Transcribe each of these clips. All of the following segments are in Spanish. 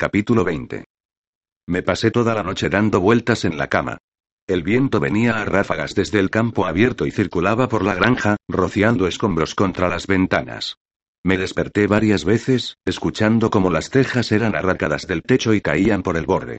Capítulo 20. Me pasé toda la noche dando vueltas en la cama. El viento venía a ráfagas desde el campo abierto y circulaba por la granja, rociando escombros contra las ventanas. Me desperté varias veces, escuchando cómo las tejas eran arrancadas del techo y caían por el borde.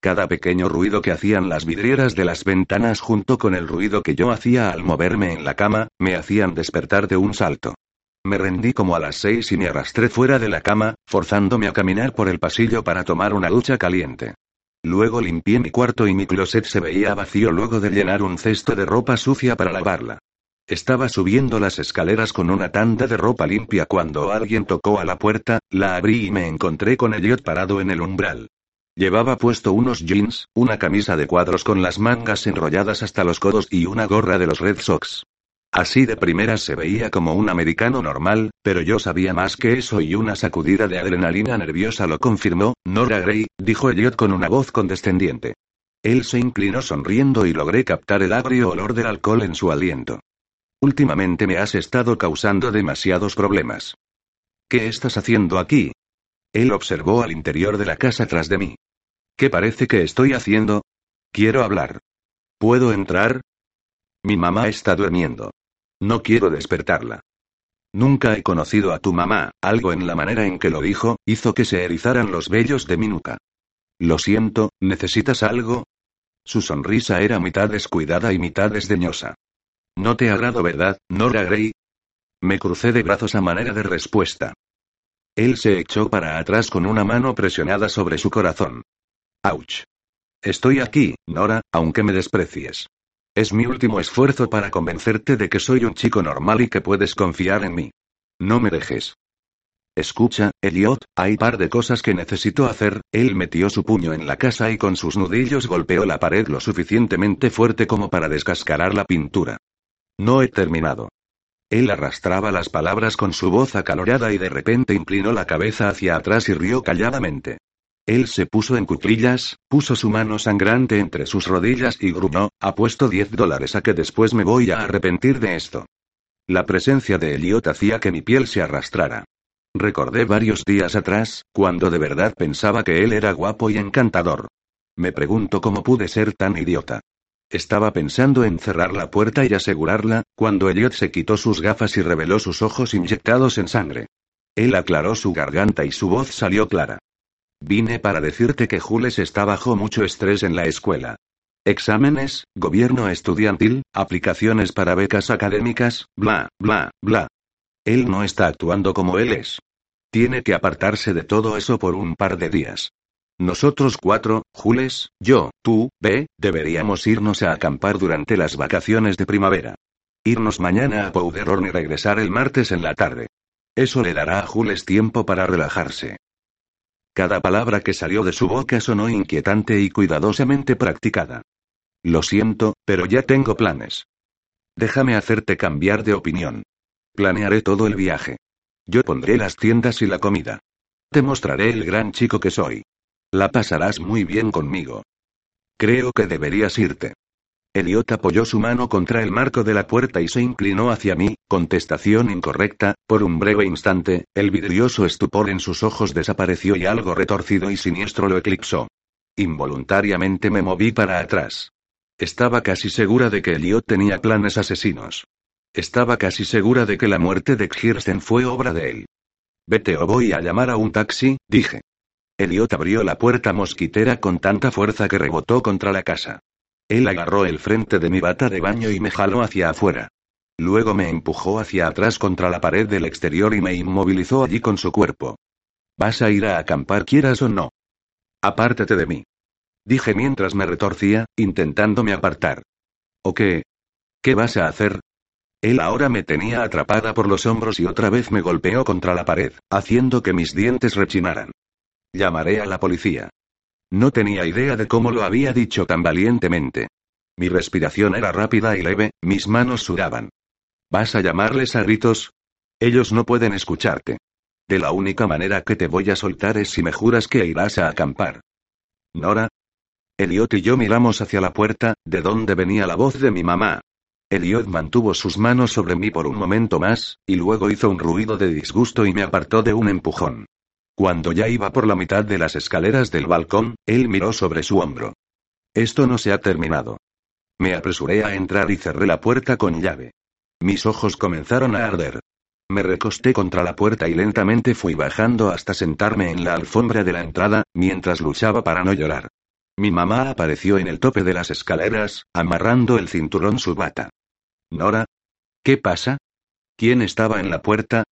Cada pequeño ruido que hacían las vidrieras de las ventanas junto con el ruido que yo hacía al moverme en la cama, me hacían despertar de un salto. Me rendí como a las seis y me arrastré fuera de la cama, forzándome a caminar por el pasillo para tomar una ducha caliente. Luego limpié mi cuarto y mi closet se veía vacío luego de llenar un cesto de ropa sucia para lavarla. Estaba subiendo las escaleras con una tanda de ropa limpia cuando alguien tocó a la puerta, la abrí y me encontré con Elliot parado en el umbral. Llevaba puesto unos jeans, una camisa de cuadros con las mangas enrolladas hasta los codos y una gorra de los Red Sox. Así de primeras se veía como un americano normal, pero yo sabía más que eso y una sacudida de adrenalina nerviosa lo confirmó. Nora Gray, dijo Elliot con una voz condescendiente. Él se inclinó sonriendo y logré captar el agrio olor del alcohol en su aliento. Últimamente me has estado causando demasiados problemas. ¿Qué estás haciendo aquí? Él observó al interior de la casa tras de mí. ¿Qué parece que estoy haciendo? Quiero hablar. ¿Puedo entrar? Mi mamá está durmiendo. No quiero despertarla. Nunca he conocido a tu mamá, algo en la manera en que lo dijo, hizo que se erizaran los vellos de mi nuca. Lo siento, ¿necesitas algo? Su sonrisa era mitad descuidada y mitad desdeñosa. No te agrado, ¿verdad, Nora Gray? Me crucé de brazos a manera de respuesta. Él se echó para atrás con una mano presionada sobre su corazón. ¡Auch! Estoy aquí, Nora, aunque me desprecies. Es mi último esfuerzo para convencerte de que soy un chico normal y que puedes confiar en mí. No me dejes. Escucha, Elliot, hay par de cosas que necesito hacer. Él metió su puño en la casa y con sus nudillos golpeó la pared lo suficientemente fuerte como para descascarar la pintura. No he terminado. Él arrastraba las palabras con su voz acalorada y de repente inclinó la cabeza hacia atrás y rió calladamente. Él se puso en cuclillas, puso su mano sangrante entre sus rodillas y gruñó, apuesto diez dólares a que después me voy a arrepentir de esto. La presencia de Elliot hacía que mi piel se arrastrara. Recordé varios días atrás, cuando de verdad pensaba que él era guapo y encantador. Me pregunto cómo pude ser tan idiota. Estaba pensando en cerrar la puerta y asegurarla, cuando Elliot se quitó sus gafas y reveló sus ojos inyectados en sangre. Él aclaró su garganta y su voz salió clara. Vine para decirte que Jules está bajo mucho estrés en la escuela. Exámenes, gobierno estudiantil, aplicaciones para becas académicas, bla, bla, bla. Él no está actuando como él es. Tiene que apartarse de todo eso por un par de días. Nosotros cuatro, Jules, yo, tú, B, deberíamos irnos a acampar durante las vacaciones de primavera. Irnos mañana a Powderhorn y regresar el martes en la tarde. Eso le dará a Jules tiempo para relajarse. Cada palabra que salió de su boca sonó inquietante y cuidadosamente practicada. Lo siento, pero ya tengo planes. Déjame hacerte cambiar de opinión. Planearé todo el viaje. Yo pondré las tiendas y la comida. Te mostraré el gran chico que soy. La pasarás muy bien conmigo. Creo que deberías irte. Eliot apoyó su mano contra el marco de la puerta y se inclinó hacia mí, contestación incorrecta, por un breve instante, el vidrioso estupor en sus ojos desapareció y algo retorcido y siniestro lo eclipsó. Involuntariamente me moví para atrás. Estaba casi segura de que Eliot tenía planes asesinos. Estaba casi segura de que la muerte de Kirsten fue obra de él. Vete o voy a llamar a un taxi, dije. Eliot abrió la puerta mosquitera con tanta fuerza que rebotó contra la casa. Él agarró el frente de mi bata de baño y me jaló hacia afuera. Luego me empujó hacia atrás contra la pared del exterior y me inmovilizó allí con su cuerpo. ¿Vas a ir a acampar quieras o no? Apártate de mí. Dije mientras me retorcía, intentándome apartar. ¿O qué? ¿Qué vas a hacer? Él ahora me tenía atrapada por los hombros y otra vez me golpeó contra la pared, haciendo que mis dientes rechinaran. Llamaré a la policía. No tenía idea de cómo lo había dicho tan valientemente. Mi respiración era rápida y leve, mis manos sudaban. ¿Vas a llamarles a gritos? Ellos no pueden escucharte. De la única manera que te voy a soltar es si me juras que irás a acampar. Nora. Eliot y yo miramos hacia la puerta, de donde venía la voz de mi mamá. Eliot mantuvo sus manos sobre mí por un momento más, y luego hizo un ruido de disgusto y me apartó de un empujón. Cuando ya iba por la mitad de las escaleras del balcón, él miró sobre su hombro. Esto no se ha terminado. Me apresuré a entrar y cerré la puerta con llave. Mis ojos comenzaron a arder. Me recosté contra la puerta y lentamente fui bajando hasta sentarme en la alfombra de la entrada, mientras luchaba para no llorar. Mi mamá apareció en el tope de las escaleras, amarrando el cinturón su bata. Nora. ¿Qué pasa? ¿Quién estaba en la puerta?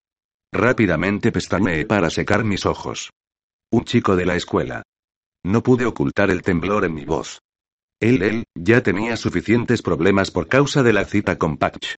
Rápidamente pestañeé para secar mis ojos. Un chico de la escuela. No pude ocultar el temblor en mi voz. Él, él, ya tenía suficientes problemas por causa de la cita con Patch.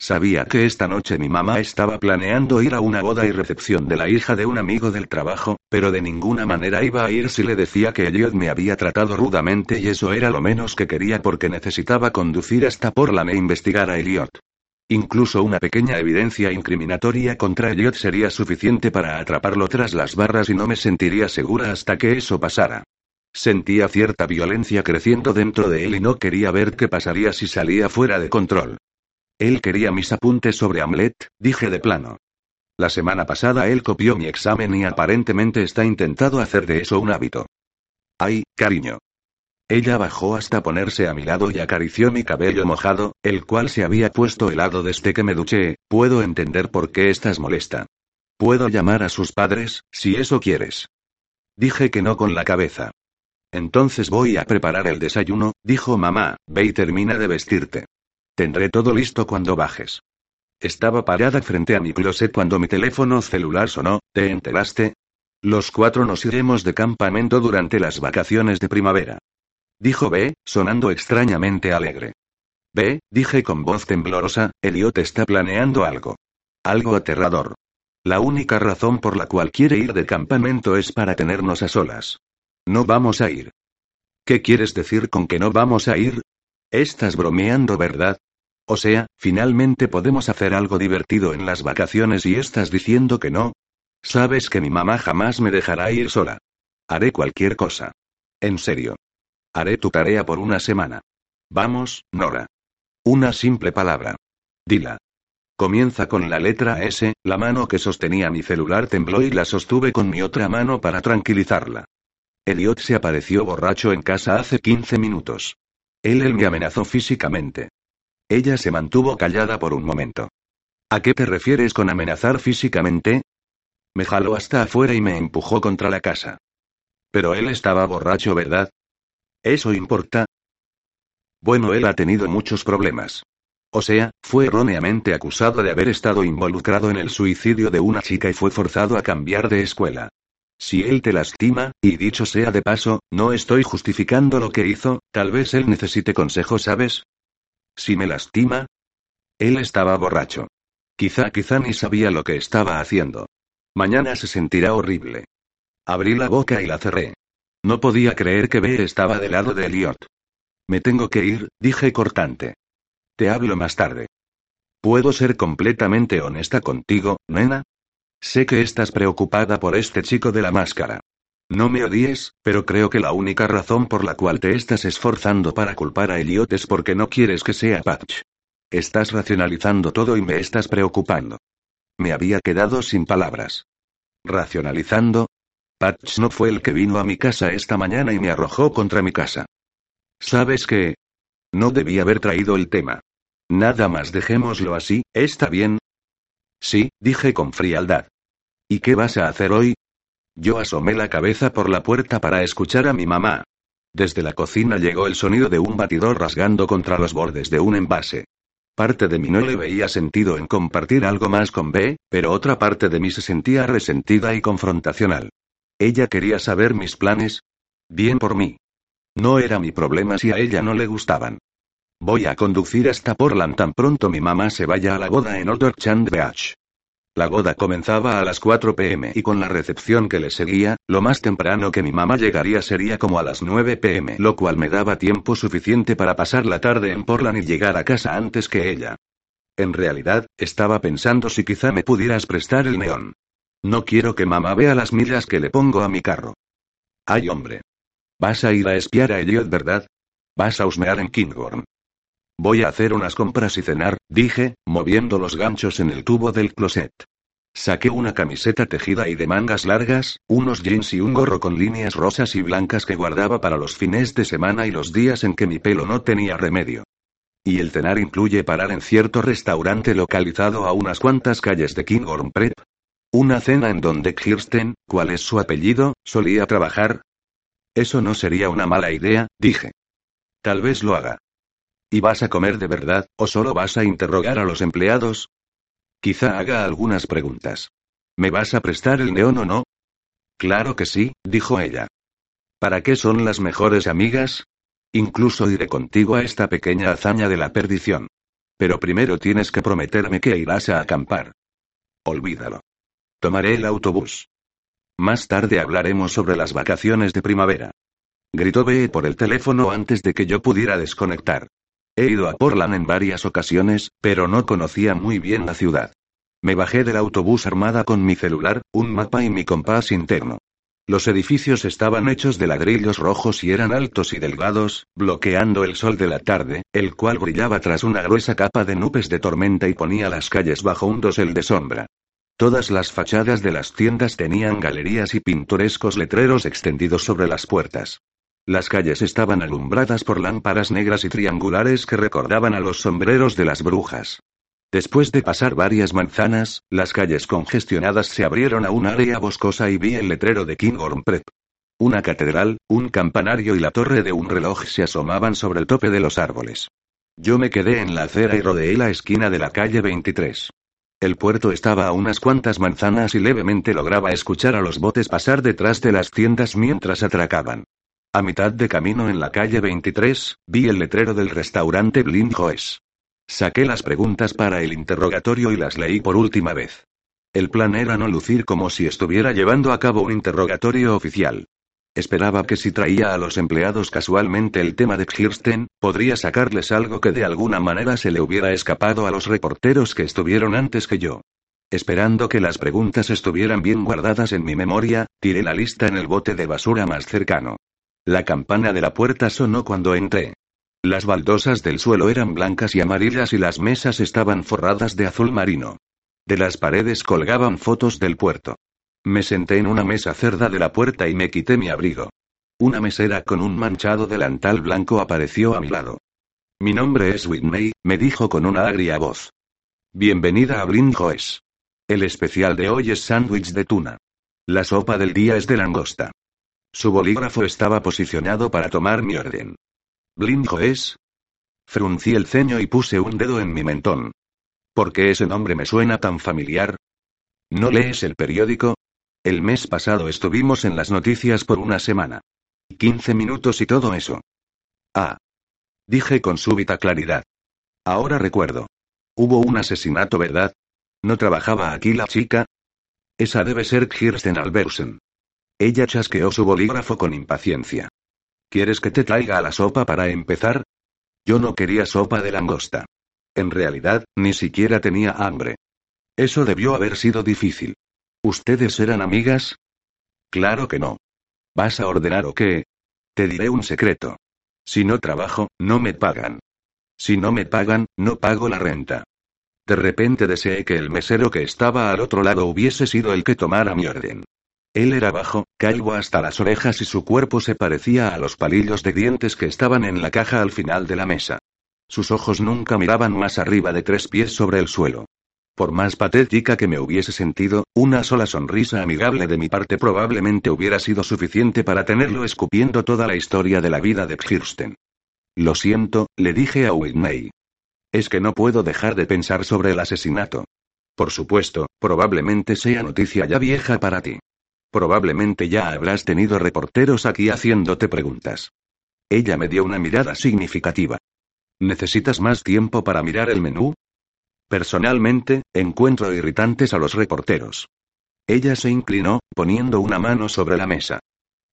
Sabía que esta noche mi mamá estaba planeando ir a una boda y recepción de la hija de un amigo del trabajo, pero de ninguna manera iba a ir si le decía que Elliot me había tratado rudamente y eso era lo menos que quería porque necesitaba conducir hasta Portland e investigar a Elliot. Incluso una pequeña evidencia incriminatoria contra Elliot sería suficiente para atraparlo tras las barras y no me sentiría segura hasta que eso pasara. Sentía cierta violencia creciendo dentro de él y no quería ver qué pasaría si salía fuera de control. Él quería mis apuntes sobre Hamlet, dije de plano. La semana pasada él copió mi examen y aparentemente está intentando hacer de eso un hábito. Ay, cariño. Ella bajó hasta ponerse a mi lado y acarició mi cabello mojado, el cual se había puesto helado desde que me duché. Puedo entender por qué estás molesta. Puedo llamar a sus padres, si eso quieres. Dije que no con la cabeza. Entonces voy a preparar el desayuno, dijo mamá, ve y termina de vestirte. Tendré todo listo cuando bajes. Estaba parada frente a mi closet cuando mi teléfono celular sonó, ¿te enteraste? Los cuatro nos iremos de campamento durante las vacaciones de primavera. Dijo B, sonando extrañamente alegre. B, dije con voz temblorosa, Elliot está planeando algo. Algo aterrador. La única razón por la cual quiere ir de campamento es para tenernos a solas. No vamos a ir. ¿Qué quieres decir con que no vamos a ir? Estás bromeando, ¿verdad? O sea, finalmente podemos hacer algo divertido en las vacaciones y estás diciendo que no. Sabes que mi mamá jamás me dejará ir sola. Haré cualquier cosa. En serio. Haré tu tarea por una semana. Vamos, Nora. Una simple palabra. Dila. Comienza con la letra S, la mano que sostenía mi celular tembló y la sostuve con mi otra mano para tranquilizarla. Elliot se apareció borracho en casa hace 15 minutos. Él, él me amenazó físicamente. Ella se mantuvo callada por un momento. ¿A qué te refieres con amenazar físicamente? Me jaló hasta afuera y me empujó contra la casa. Pero él estaba borracho, ¿verdad? ¿Eso importa? Bueno, él ha tenido muchos problemas. O sea, fue erróneamente acusado de haber estado involucrado en el suicidio de una chica y fue forzado a cambiar de escuela. Si él te lastima, y dicho sea de paso, no estoy justificando lo que hizo, tal vez él necesite consejo, ¿sabes? Si me lastima. Él estaba borracho. Quizá, quizá ni sabía lo que estaba haciendo. Mañana se sentirá horrible. Abrí la boca y la cerré. No podía creer que B estaba del lado de Elliot. Me tengo que ir, dije cortante. Te hablo más tarde. ¿Puedo ser completamente honesta contigo, nena? Sé que estás preocupada por este chico de la máscara. No me odies, pero creo que la única razón por la cual te estás esforzando para culpar a Elliot es porque no quieres que sea Patch. Estás racionalizando todo y me estás preocupando. Me había quedado sin palabras. ¿Racionalizando? Patch no fue el que vino a mi casa esta mañana y me arrojó contra mi casa. ¿Sabes qué? No debí haber traído el tema. Nada más dejémoslo así, ¿está bien? Sí, dije con frialdad. ¿Y qué vas a hacer hoy? Yo asomé la cabeza por la puerta para escuchar a mi mamá. Desde la cocina llegó el sonido de un batidor rasgando contra los bordes de un envase. Parte de mí no le veía sentido en compartir algo más con B, pero otra parte de mí se sentía resentida y confrontacional. Ella quería saber mis planes. Bien por mí. No era mi problema si a ella no le gustaban. Voy a conducir hasta Portland tan pronto mi mamá se vaya a la boda en Chand Beach. La boda comenzaba a las 4 pm y con la recepción que le seguía, lo más temprano que mi mamá llegaría sería como a las 9 pm, lo cual me daba tiempo suficiente para pasar la tarde en Portland y llegar a casa antes que ella. En realidad, estaba pensando si quizá me pudieras prestar el neón. No quiero que mamá vea las millas que le pongo a mi carro. Ay hombre. Vas a ir a espiar a Elliot, ¿verdad? Vas a husmear en Kinghorn. Voy a hacer unas compras y cenar, dije, moviendo los ganchos en el tubo del closet. Saqué una camiseta tejida y de mangas largas, unos jeans y un gorro con líneas rosas y blancas que guardaba para los fines de semana y los días en que mi pelo no tenía remedio. Y el cenar incluye parar en cierto restaurante localizado a unas cuantas calles de Kinghorn Prep. Una cena en donde Kirsten, ¿cuál es su apellido?, solía trabajar. Eso no sería una mala idea, dije. Tal vez lo haga. ¿Y vas a comer de verdad, o solo vas a interrogar a los empleados? Quizá haga algunas preguntas. ¿Me vas a prestar el neón o no? Claro que sí, dijo ella. ¿Para qué son las mejores amigas? Incluso iré contigo a esta pequeña hazaña de la perdición. Pero primero tienes que prometerme que irás a acampar. Olvídalo. Tomaré el autobús. Más tarde hablaremos sobre las vacaciones de primavera. Gritó B por el teléfono antes de que yo pudiera desconectar. He ido a Portland en varias ocasiones, pero no conocía muy bien la ciudad. Me bajé del autobús armada con mi celular, un mapa y mi compás interno. Los edificios estaban hechos de ladrillos rojos y eran altos y delgados, bloqueando el sol de la tarde, el cual brillaba tras una gruesa capa de nubes de tormenta y ponía las calles bajo un dosel de sombra. Todas las fachadas de las tiendas tenían galerías y pintorescos letreros extendidos sobre las puertas. Las calles estaban alumbradas por lámparas negras y triangulares que recordaban a los sombreros de las brujas. Después de pasar varias manzanas, las calles congestionadas se abrieron a un área boscosa y vi el letrero de Kinghorn Prep. Una catedral, un campanario y la torre de un reloj se asomaban sobre el tope de los árboles. Yo me quedé en la acera y rodeé la esquina de la calle 23. El puerto estaba a unas cuantas manzanas y levemente lograba escuchar a los botes pasar detrás de las tiendas mientras atracaban. A mitad de camino en la calle 23, vi el letrero del restaurante Blind. Saqué las preguntas para el interrogatorio y las leí por última vez. El plan era no lucir como si estuviera llevando a cabo un interrogatorio oficial. Esperaba que si traía a los empleados casualmente el tema de Kirsten, podría sacarles algo que de alguna manera se le hubiera escapado a los reporteros que estuvieron antes que yo. Esperando que las preguntas estuvieran bien guardadas en mi memoria, tiré la lista en el bote de basura más cercano. La campana de la puerta sonó cuando entré. Las baldosas del suelo eran blancas y amarillas y las mesas estaban forradas de azul marino. De las paredes colgaban fotos del puerto. Me senté en una mesa cerda de la puerta y me quité mi abrigo. Una mesera con un manchado delantal blanco apareció a mi lado. Mi nombre es Whitney, me dijo con una agria voz. Bienvenida a Blind Joes. El especial de hoy es sándwich de tuna. La sopa del día es de langosta. Su bolígrafo estaba posicionado para tomar mi orden. ¿Blinjo es? Fruncí el ceño y puse un dedo en mi mentón. ¿Por qué ese nombre me suena tan familiar? ¿No lees el periódico? El mes pasado estuvimos en las noticias por una semana. Quince minutos y todo eso. Ah. Dije con súbita claridad. Ahora recuerdo. Hubo un asesinato, ¿verdad? ¿No trabajaba aquí la chica? Esa debe ser Kirsten Albersen. Ella chasqueó su bolígrafo con impaciencia. ¿Quieres que te traiga la sopa para empezar? Yo no quería sopa de langosta. En realidad, ni siquiera tenía hambre. Eso debió haber sido difícil. ¿Ustedes eran amigas? Claro que no. ¿Vas a ordenar o qué? Te diré un secreto. Si no trabajo, no me pagan. Si no me pagan, no pago la renta. De repente deseé que el mesero que estaba al otro lado hubiese sido el que tomara mi orden. Él era bajo, calvo hasta las orejas y su cuerpo se parecía a los palillos de dientes que estaban en la caja al final de la mesa. Sus ojos nunca miraban más arriba de tres pies sobre el suelo. Por más patética que me hubiese sentido, una sola sonrisa amigable de mi parte probablemente hubiera sido suficiente para tenerlo escupiendo toda la historia de la vida de Kirsten. Lo siento, le dije a Whitney. Es que no puedo dejar de pensar sobre el asesinato. Por supuesto, probablemente sea noticia ya vieja para ti. Probablemente ya habrás tenido reporteros aquí haciéndote preguntas. Ella me dio una mirada significativa. ¿Necesitas más tiempo para mirar el menú? Personalmente, encuentro irritantes a los reporteros. Ella se inclinó, poniendo una mano sobre la mesa.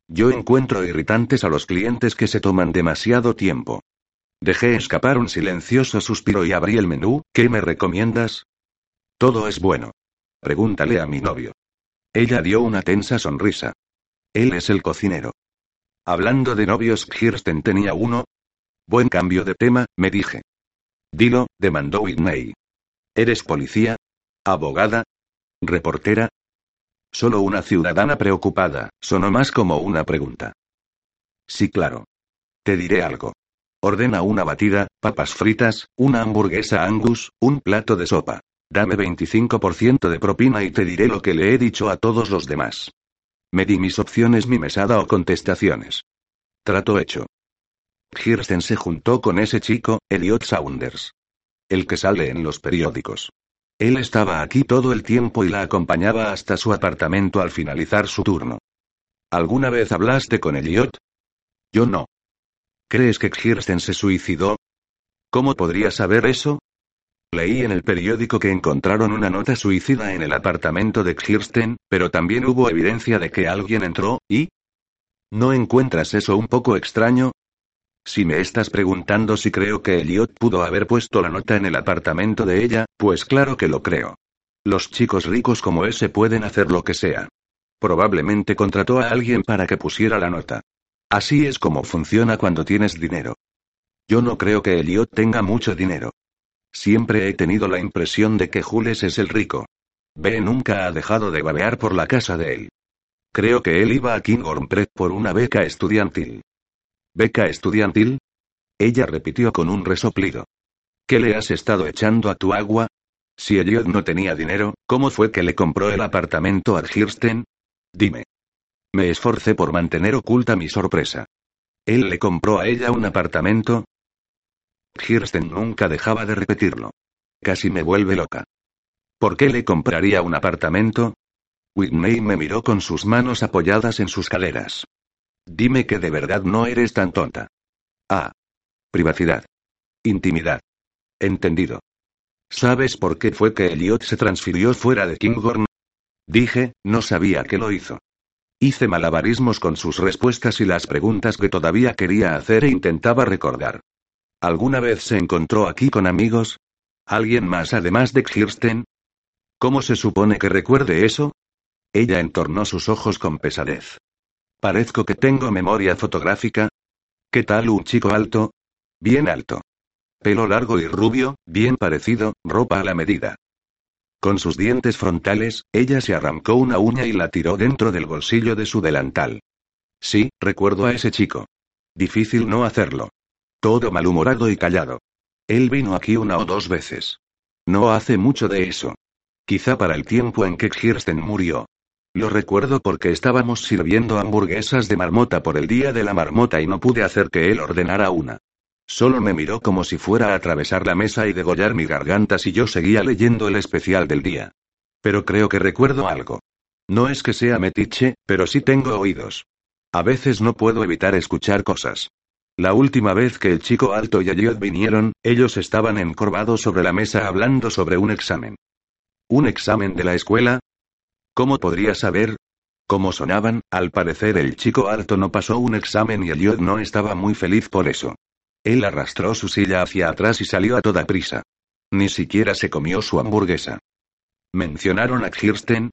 Yo encuentro irritantes a los clientes que se toman demasiado tiempo. Dejé escapar un silencioso suspiro y abrí el menú. ¿Qué me recomiendas? Todo es bueno. Pregúntale a mi novio. Ella dio una tensa sonrisa. Él es el cocinero. Hablando de novios, Kirsten tenía uno. Buen cambio de tema, me dije. Dilo, demandó Whitney. ¿Eres policía? ¿Abogada? ¿Reportera? Solo una ciudadana preocupada, sonó más como una pregunta. Sí, claro. Te diré algo. Ordena una batida, papas fritas, una hamburguesa angus, un plato de sopa. Dame 25% de propina y te diré lo que le he dicho a todos los demás. Me di mis opciones, mi mesada o contestaciones. Trato hecho. Kirsten se juntó con ese chico, Elliot Saunders. El que sale en los periódicos. Él estaba aquí todo el tiempo y la acompañaba hasta su apartamento al finalizar su turno. ¿Alguna vez hablaste con Elliot? Yo no. ¿Crees que Kirsten se suicidó? ¿Cómo podría saber eso? Leí en el periódico que encontraron una nota suicida en el apartamento de Kirsten, pero también hubo evidencia de que alguien entró, y... ¿No encuentras eso un poco extraño? Si me estás preguntando si creo que Elliot pudo haber puesto la nota en el apartamento de ella, pues claro que lo creo. Los chicos ricos como ese pueden hacer lo que sea. Probablemente contrató a alguien para que pusiera la nota. Así es como funciona cuando tienes dinero. Yo no creo que Elliot tenga mucho dinero. Siempre he tenido la impresión de que Jules es el rico. B nunca ha dejado de babear por la casa de él. Creo que él iba a Kinghorn Prep por una beca estudiantil. ¿Beca estudiantil? Ella repitió con un resoplido. ¿Qué le has estado echando a tu agua? Si Elliot no tenía dinero, ¿cómo fue que le compró el apartamento a Kirsten? Dime. Me esforcé por mantener oculta mi sorpresa. ¿Él le compró a ella un apartamento? Kirsten nunca dejaba de repetirlo. Casi me vuelve loca. ¿Por qué le compraría un apartamento? Whitney me miró con sus manos apoyadas en sus caderas. Dime que de verdad no eres tan tonta. Ah. Privacidad. Intimidad. Entendido. ¿Sabes por qué fue que Elliot se transfirió fuera de Kinghorn? Dije, no sabía que lo hizo. Hice malabarismos con sus respuestas y las preguntas que todavía quería hacer e intentaba recordar. ¿Alguna vez se encontró aquí con amigos? ¿Alguien más además de Kirsten? ¿Cómo se supone que recuerde eso? Ella entornó sus ojos con pesadez. Parezco que tengo memoria fotográfica. ¿Qué tal un chico alto? Bien alto. Pelo largo y rubio, bien parecido, ropa a la medida. Con sus dientes frontales, ella se arrancó una uña y la tiró dentro del bolsillo de su delantal. Sí, recuerdo a ese chico. Difícil no hacerlo. Todo malhumorado y callado. Él vino aquí una o dos veces. No hace mucho de eso. Quizá para el tiempo en que Kirsten murió. Lo recuerdo porque estábamos sirviendo hamburguesas de marmota por el día de la marmota y no pude hacer que él ordenara una. Solo me miró como si fuera a atravesar la mesa y degollar mi garganta si yo seguía leyendo el especial del día. Pero creo que recuerdo algo. No es que sea metiche, pero sí tengo oídos. A veces no puedo evitar escuchar cosas. La última vez que el chico alto y Elliot vinieron, ellos estaban encorvados sobre la mesa hablando sobre un examen. ¿Un examen de la escuela? ¿Cómo podría saber? ¿Cómo sonaban? Al parecer el chico alto no pasó un examen y Elliot no estaba muy feliz por eso. Él arrastró su silla hacia atrás y salió a toda prisa. Ni siquiera se comió su hamburguesa. ¿Mencionaron a Kirsten?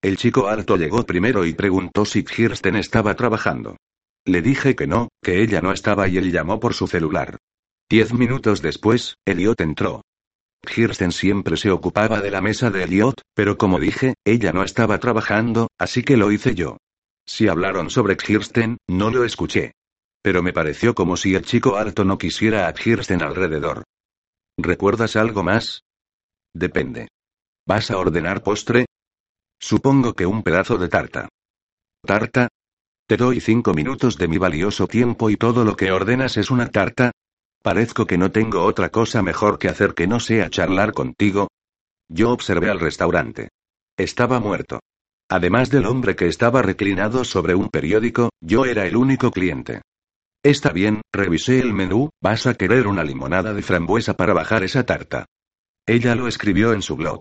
El chico alto llegó primero y preguntó si Kirsten estaba trabajando. Le dije que no, que ella no estaba y él llamó por su celular. Diez minutos después, Elliot entró. Kirsten siempre se ocupaba de la mesa de Elliot, pero como dije, ella no estaba trabajando, así que lo hice yo. Si hablaron sobre Kirsten, no lo escuché. Pero me pareció como si el chico alto no quisiera a Kirsten alrededor. ¿Recuerdas algo más? Depende. ¿Vas a ordenar postre? Supongo que un pedazo de tarta. ¿Tarta? Te doy cinco minutos de mi valioso tiempo y todo lo que ordenas es una tarta. Parezco que no tengo otra cosa mejor que hacer que no sea charlar contigo. Yo observé al restaurante. Estaba muerto. Además del hombre que estaba reclinado sobre un periódico, yo era el único cliente. Está bien, revisé el menú, vas a querer una limonada de frambuesa para bajar esa tarta. Ella lo escribió en su blog.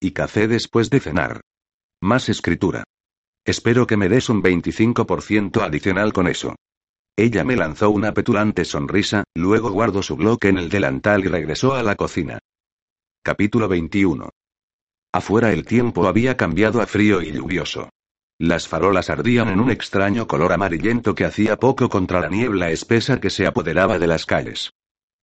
Y café después de cenar. Más escritura. Espero que me des un 25% adicional con eso. Ella me lanzó una petulante sonrisa, luego guardó su bloque en el delantal y regresó a la cocina. Capítulo 21. Afuera el tiempo había cambiado a frío y lluvioso. Las farolas ardían en un extraño color amarillento que hacía poco contra la niebla espesa que se apoderaba de las calles.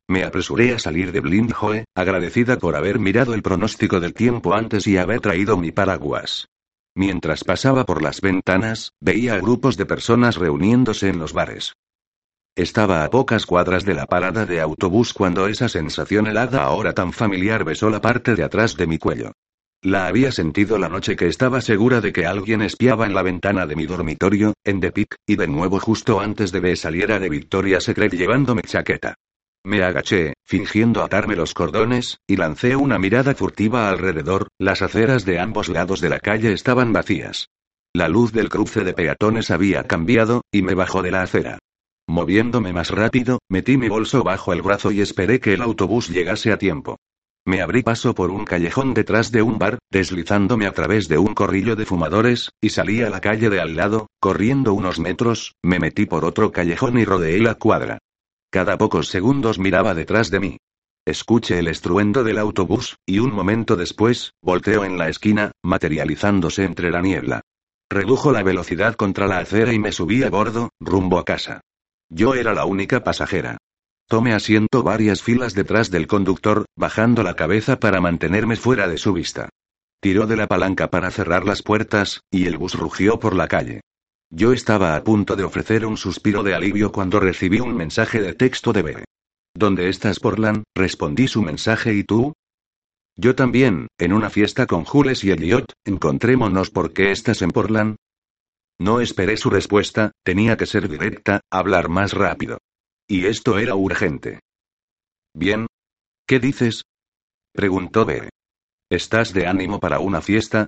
Me apresuré a salir de Blindhoe, agradecida por haber mirado el pronóstico del tiempo antes y haber traído mi paraguas. Mientras pasaba por las ventanas, veía a grupos de personas reuniéndose en los bares. Estaba a pocas cuadras de la parada de autobús cuando esa sensación helada ahora tan familiar besó la parte de atrás de mi cuello. La había sentido la noche que estaba segura de que alguien espiaba en la ventana de mi dormitorio, en The Peak, y de nuevo justo antes de que saliera de Victoria Secret llevándome chaqueta. Me agaché, fingiendo atarme los cordones, y lancé una mirada furtiva alrededor, las aceras de ambos lados de la calle estaban vacías. La luz del cruce de peatones había cambiado, y me bajó de la acera. Moviéndome más rápido, metí mi bolso bajo el brazo y esperé que el autobús llegase a tiempo. Me abrí paso por un callejón detrás de un bar, deslizándome a través de un corrillo de fumadores, y salí a la calle de al lado, corriendo unos metros, me metí por otro callejón y rodeé la cuadra. Cada pocos segundos miraba detrás de mí. Escuché el estruendo del autobús, y un momento después, volteó en la esquina, materializándose entre la niebla. Redujo la velocidad contra la acera y me subí a bordo, rumbo a casa. Yo era la única pasajera. Tomé asiento varias filas detrás del conductor, bajando la cabeza para mantenerme fuera de su vista. Tiró de la palanca para cerrar las puertas, y el bus rugió por la calle. Yo estaba a punto de ofrecer un suspiro de alivio cuando recibí un mensaje de texto de B. ¿Dónde estás, Portland? Respondí su mensaje y tú. Yo también, en una fiesta con Jules y Elliot, encontrémonos porque estás en Portland. No esperé su respuesta, tenía que ser directa, hablar más rápido. Y esto era urgente. Bien. ¿Qué dices? Preguntó B. ¿Estás de ánimo para una fiesta?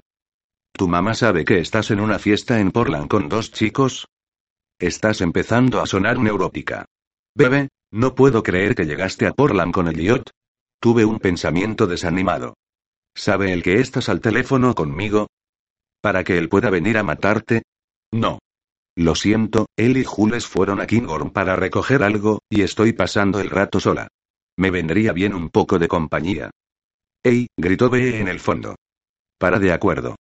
¿Tu mamá sabe que estás en una fiesta en Portland con dos chicos? Estás empezando a sonar neurótica. Bebe, no puedo creer que llegaste a Portland con Elliot. Tuve un pensamiento desanimado. ¿Sabe el que estás al teléfono conmigo? ¿Para que él pueda venir a matarte? No. Lo siento, él y Jules fueron a Kinghorn para recoger algo, y estoy pasando el rato sola. Me vendría bien un poco de compañía. ¡Ey! gritó B en el fondo. Para de acuerdo.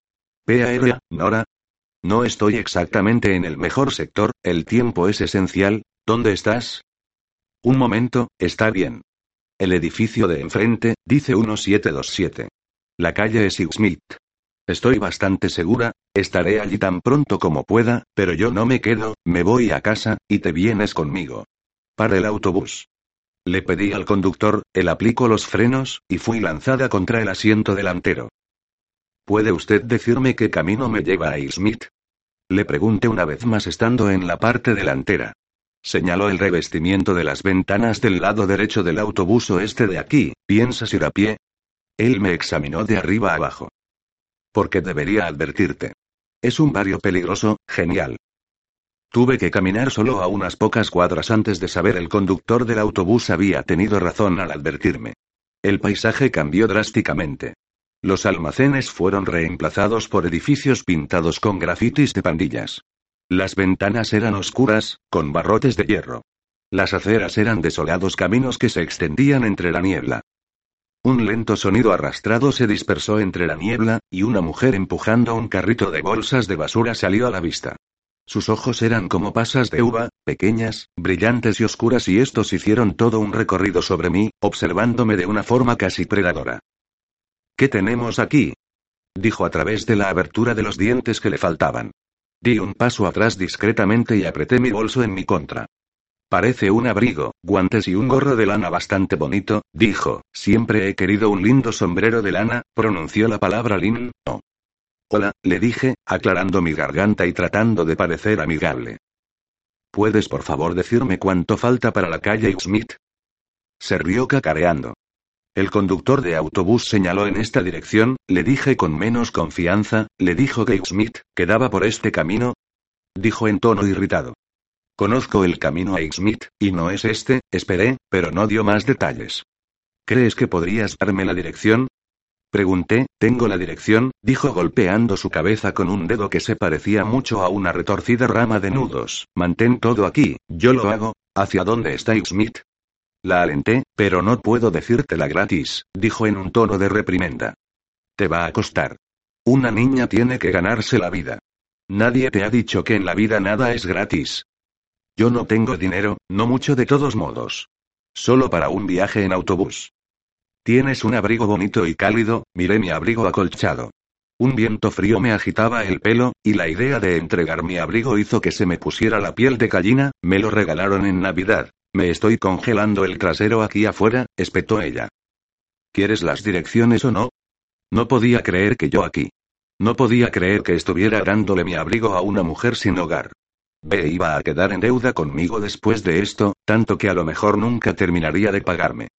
P aérea, Nora. No estoy exactamente en el mejor sector, el tiempo es esencial, ¿dónde estás? Un momento, está bien. El edificio de enfrente, dice 1727. La calle es Smith. Estoy bastante segura, estaré allí tan pronto como pueda, pero yo no me quedo, me voy a casa, y te vienes conmigo. Para el autobús. Le pedí al conductor, él aplicó los frenos, y fui lanzada contra el asiento delantero. ¿Puede usted decirme qué camino me lleva a Smith? Le pregunté una vez más estando en la parte delantera. Señaló el revestimiento de las ventanas del lado derecho del autobús oeste de aquí, ¿piensas ir a pie? Él me examinó de arriba abajo. Porque debería advertirte. Es un barrio peligroso, genial. Tuve que caminar solo a unas pocas cuadras antes de saber el conductor del autobús había tenido razón al advertirme. El paisaje cambió drásticamente. Los almacenes fueron reemplazados por edificios pintados con grafitis de pandillas. Las ventanas eran oscuras, con barrotes de hierro. Las aceras eran desolados caminos que se extendían entre la niebla. Un lento sonido arrastrado se dispersó entre la niebla, y una mujer empujando un carrito de bolsas de basura salió a la vista. Sus ojos eran como pasas de uva, pequeñas, brillantes y oscuras y estos hicieron todo un recorrido sobre mí, observándome de una forma casi predadora. ¿Qué tenemos aquí? dijo a través de la abertura de los dientes que le faltaban. Di un paso atrás discretamente y apreté mi bolso en mi contra. Parece un abrigo, guantes y un gorro de lana bastante bonito, dijo, siempre he querido un lindo sombrero de lana, pronunció la palabra lin, no. Hola, le dije, aclarando mi garganta y tratando de parecer amigable. ¿Puedes por favor decirme cuánto falta para la calle Smith? Se rió cacareando. El conductor de autobús señaló en esta dirección, le dije con menos confianza, le dijo que Smith, quedaba por este camino. Dijo en tono irritado. Conozco el camino a Smith, y no es este, esperé, pero no dio más detalles. ¿Crees que podrías darme la dirección? Pregunté, tengo la dirección, dijo golpeando su cabeza con un dedo que se parecía mucho a una retorcida rama de nudos. Mantén todo aquí, yo lo hago. ¿Hacia dónde está Smith? La alenté, pero no puedo decírtela gratis, dijo en un tono de reprimenda. Te va a costar. Una niña tiene que ganarse la vida. Nadie te ha dicho que en la vida nada es gratis. Yo no tengo dinero, no mucho de todos modos. Solo para un viaje en autobús. Tienes un abrigo bonito y cálido, miré mi abrigo acolchado. Un viento frío me agitaba el pelo, y la idea de entregar mi abrigo hizo que se me pusiera la piel de gallina, me lo regalaron en Navidad. Me estoy congelando el trasero aquí afuera, espetó ella. ¿Quieres las direcciones o no? No podía creer que yo aquí. No podía creer que estuviera dándole mi abrigo a una mujer sin hogar. B iba a quedar en deuda conmigo después de esto, tanto que a lo mejor nunca terminaría de pagarme.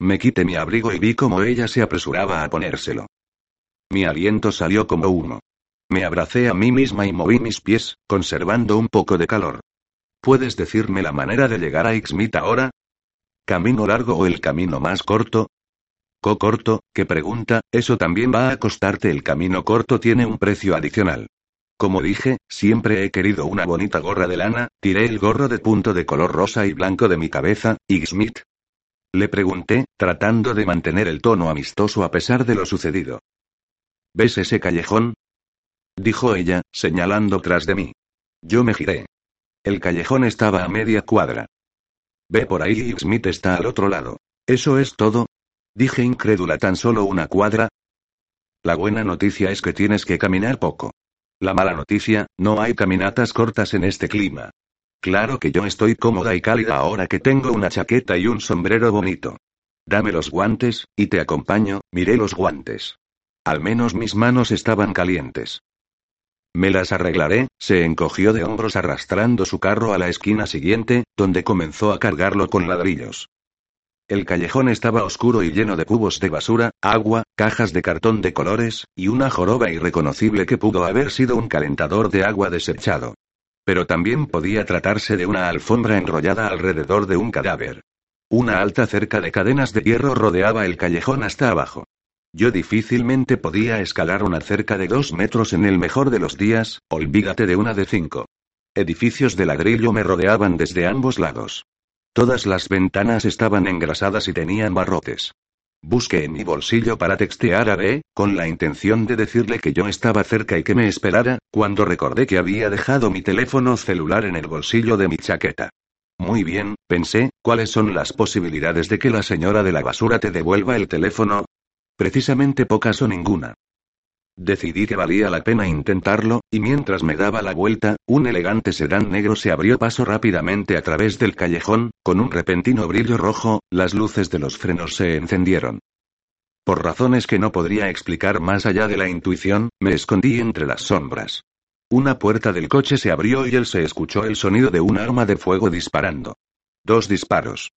Me quité mi abrigo y vi cómo ella se apresuraba a ponérselo. Mi aliento salió como humo. Me abracé a mí misma y moví mis pies, conservando un poco de calor. ¿Puedes decirme la manera de llegar a Ixmit ahora? ¿Camino largo o el camino más corto? Co corto, ¿qué pregunta? Eso también va a costarte. El camino corto tiene un precio adicional. Como dije, siempre he querido una bonita gorra de lana, tiré el gorro de punto de color rosa y blanco de mi cabeza, Ixmit. Le pregunté, tratando de mantener el tono amistoso a pesar de lo sucedido. ¿Ves ese callejón? Dijo ella, señalando tras de mí. Yo me giré. El callejón estaba a media cuadra. Ve por ahí y Smith está al otro lado. ¿Eso es todo? Dije incrédula tan solo una cuadra. La buena noticia es que tienes que caminar poco. La mala noticia, no hay caminatas cortas en este clima. Claro que yo estoy cómoda y cálida ahora que tengo una chaqueta y un sombrero bonito. Dame los guantes, y te acompaño, miré los guantes. Al menos mis manos estaban calientes. Me las arreglaré, se encogió de hombros arrastrando su carro a la esquina siguiente, donde comenzó a cargarlo con ladrillos. El callejón estaba oscuro y lleno de cubos de basura, agua, cajas de cartón de colores, y una joroba irreconocible que pudo haber sido un calentador de agua desechado. Pero también podía tratarse de una alfombra enrollada alrededor de un cadáver. Una alta cerca de cadenas de hierro rodeaba el callejón hasta abajo. Yo difícilmente podía escalar una cerca de dos metros en el mejor de los días, olvídate de una de cinco. Edificios de ladrillo me rodeaban desde ambos lados. Todas las ventanas estaban engrasadas y tenían barrotes. Busqué en mi bolsillo para textear a B, con la intención de decirle que yo estaba cerca y que me esperara, cuando recordé que había dejado mi teléfono celular en el bolsillo de mi chaqueta. Muy bien, pensé, ¿cuáles son las posibilidades de que la señora de la basura te devuelva el teléfono? Precisamente pocas o ninguna. Decidí que valía la pena intentarlo, y mientras me daba la vuelta, un elegante sedán negro se abrió paso rápidamente a través del callejón, con un repentino brillo rojo, las luces de los frenos se encendieron. Por razones que no podría explicar más allá de la intuición, me escondí entre las sombras. Una puerta del coche se abrió y él se escuchó el sonido de un arma de fuego disparando. Dos disparos.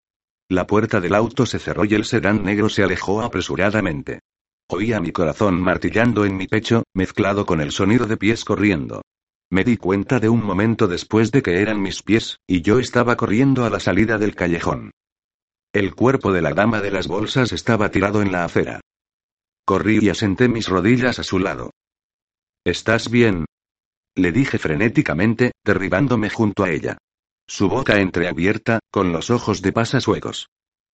La puerta del auto se cerró y el sedán negro se alejó apresuradamente. Oía mi corazón martillando en mi pecho, mezclado con el sonido de pies corriendo. Me di cuenta de un momento después de que eran mis pies, y yo estaba corriendo a la salida del callejón. El cuerpo de la dama de las bolsas estaba tirado en la acera. Corrí y asenté mis rodillas a su lado. ¿Estás bien? Le dije frenéticamente, derribándome junto a ella. Su boca entreabierta, con los ojos de pasasuegos.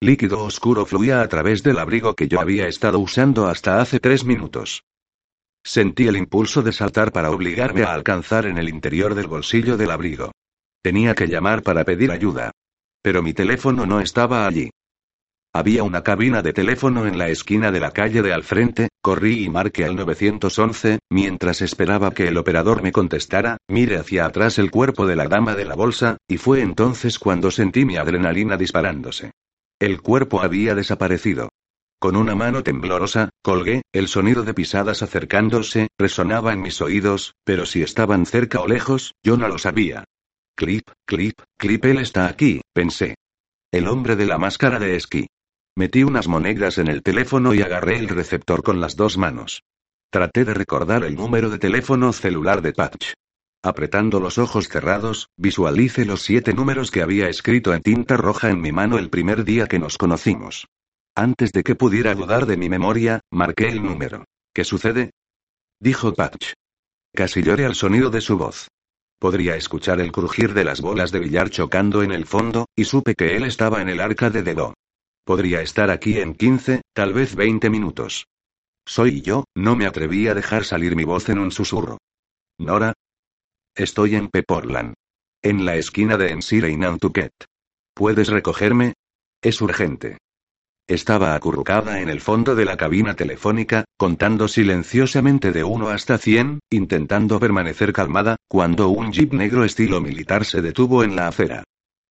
Líquido oscuro fluía a través del abrigo que yo había estado usando hasta hace tres minutos. Sentí el impulso de saltar para obligarme a alcanzar en el interior del bolsillo del abrigo. Tenía que llamar para pedir ayuda. Pero mi teléfono no estaba allí. Había una cabina de teléfono en la esquina de la calle de al frente, corrí y marqué al 911, mientras esperaba que el operador me contestara, mire hacia atrás el cuerpo de la dama de la bolsa, y fue entonces cuando sentí mi adrenalina disparándose. El cuerpo había desaparecido. Con una mano temblorosa, colgué, el sonido de pisadas acercándose, resonaba en mis oídos, pero si estaban cerca o lejos, yo no lo sabía. Clip, clip, clip, él está aquí, pensé. El hombre de la máscara de esquí. Metí unas monedas en el teléfono y agarré el receptor con las dos manos. Traté de recordar el número de teléfono celular de Patch. Apretando los ojos cerrados, visualicé los siete números que había escrito en tinta roja en mi mano el primer día que nos conocimos. Antes de que pudiera dudar de mi memoria, marqué el número. ¿Qué sucede? Dijo Patch. Casi lloré al sonido de su voz. Podría escuchar el crujir de las bolas de billar chocando en el fondo, y supe que él estaba en el arca de dedo. Podría estar aquí en 15, tal vez 20 minutos. Soy yo, no me atreví a dejar salir mi voz en un susurro. Nora. Estoy en Peportland. En la esquina de Ensire y Nantucket. ¿Puedes recogerme? Es urgente. Estaba acurrucada en el fondo de la cabina telefónica, contando silenciosamente de 1 hasta 100, intentando permanecer calmada, cuando un jeep negro estilo militar se detuvo en la acera.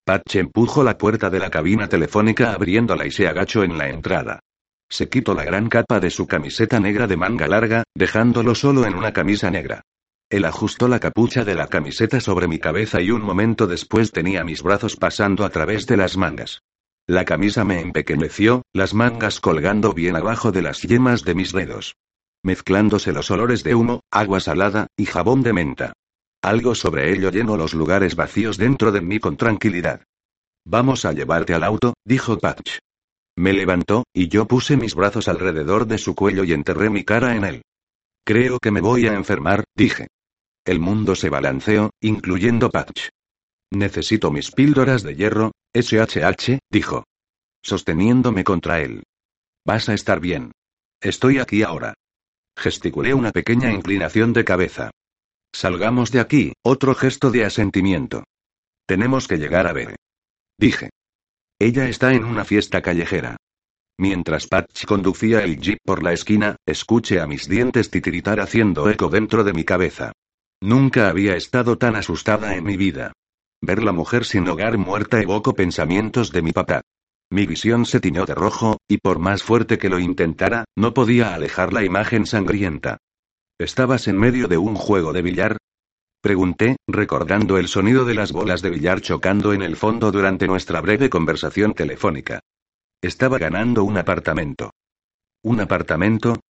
Patch empujó la puerta de la cabina telefónica abriéndola y se agachó en la entrada. Se quitó la gran capa de su camiseta negra de manga larga, dejándolo solo en una camisa negra. Él ajustó la capucha de la camiseta sobre mi cabeza y un momento después tenía mis brazos pasando a través de las mangas. La camisa me empequeñeció, las mangas colgando bien abajo de las yemas de mis dedos. Mezclándose los olores de humo, agua salada, y jabón de menta. Algo sobre ello llenó los lugares vacíos dentro de mí con tranquilidad. Vamos a llevarte al auto, dijo Patch. Me levantó, y yo puse mis brazos alrededor de su cuello y enterré mi cara en él. Creo que me voy a enfermar, dije. El mundo se balanceó, incluyendo Patch. Necesito mis píldoras de hierro, SHH, dijo. Sosteniéndome contra él. Vas a estar bien. Estoy aquí ahora. Gesticulé una pequeña inclinación de cabeza. Salgamos de aquí, otro gesto de asentimiento. Tenemos que llegar a ver. Dije. Ella está en una fiesta callejera. Mientras Patch conducía el jeep por la esquina, escuché a mis dientes titiritar haciendo eco dentro de mi cabeza. Nunca había estado tan asustada en mi vida. Ver la mujer sin hogar muerta evocó pensamientos de mi papá. Mi visión se tiñó de rojo, y por más fuerte que lo intentara, no podía alejar la imagen sangrienta. ¿Estabas en medio de un juego de billar? Pregunté, recordando el sonido de las bolas de billar chocando en el fondo durante nuestra breve conversación telefónica. Estaba ganando un apartamento. ¿Un apartamento?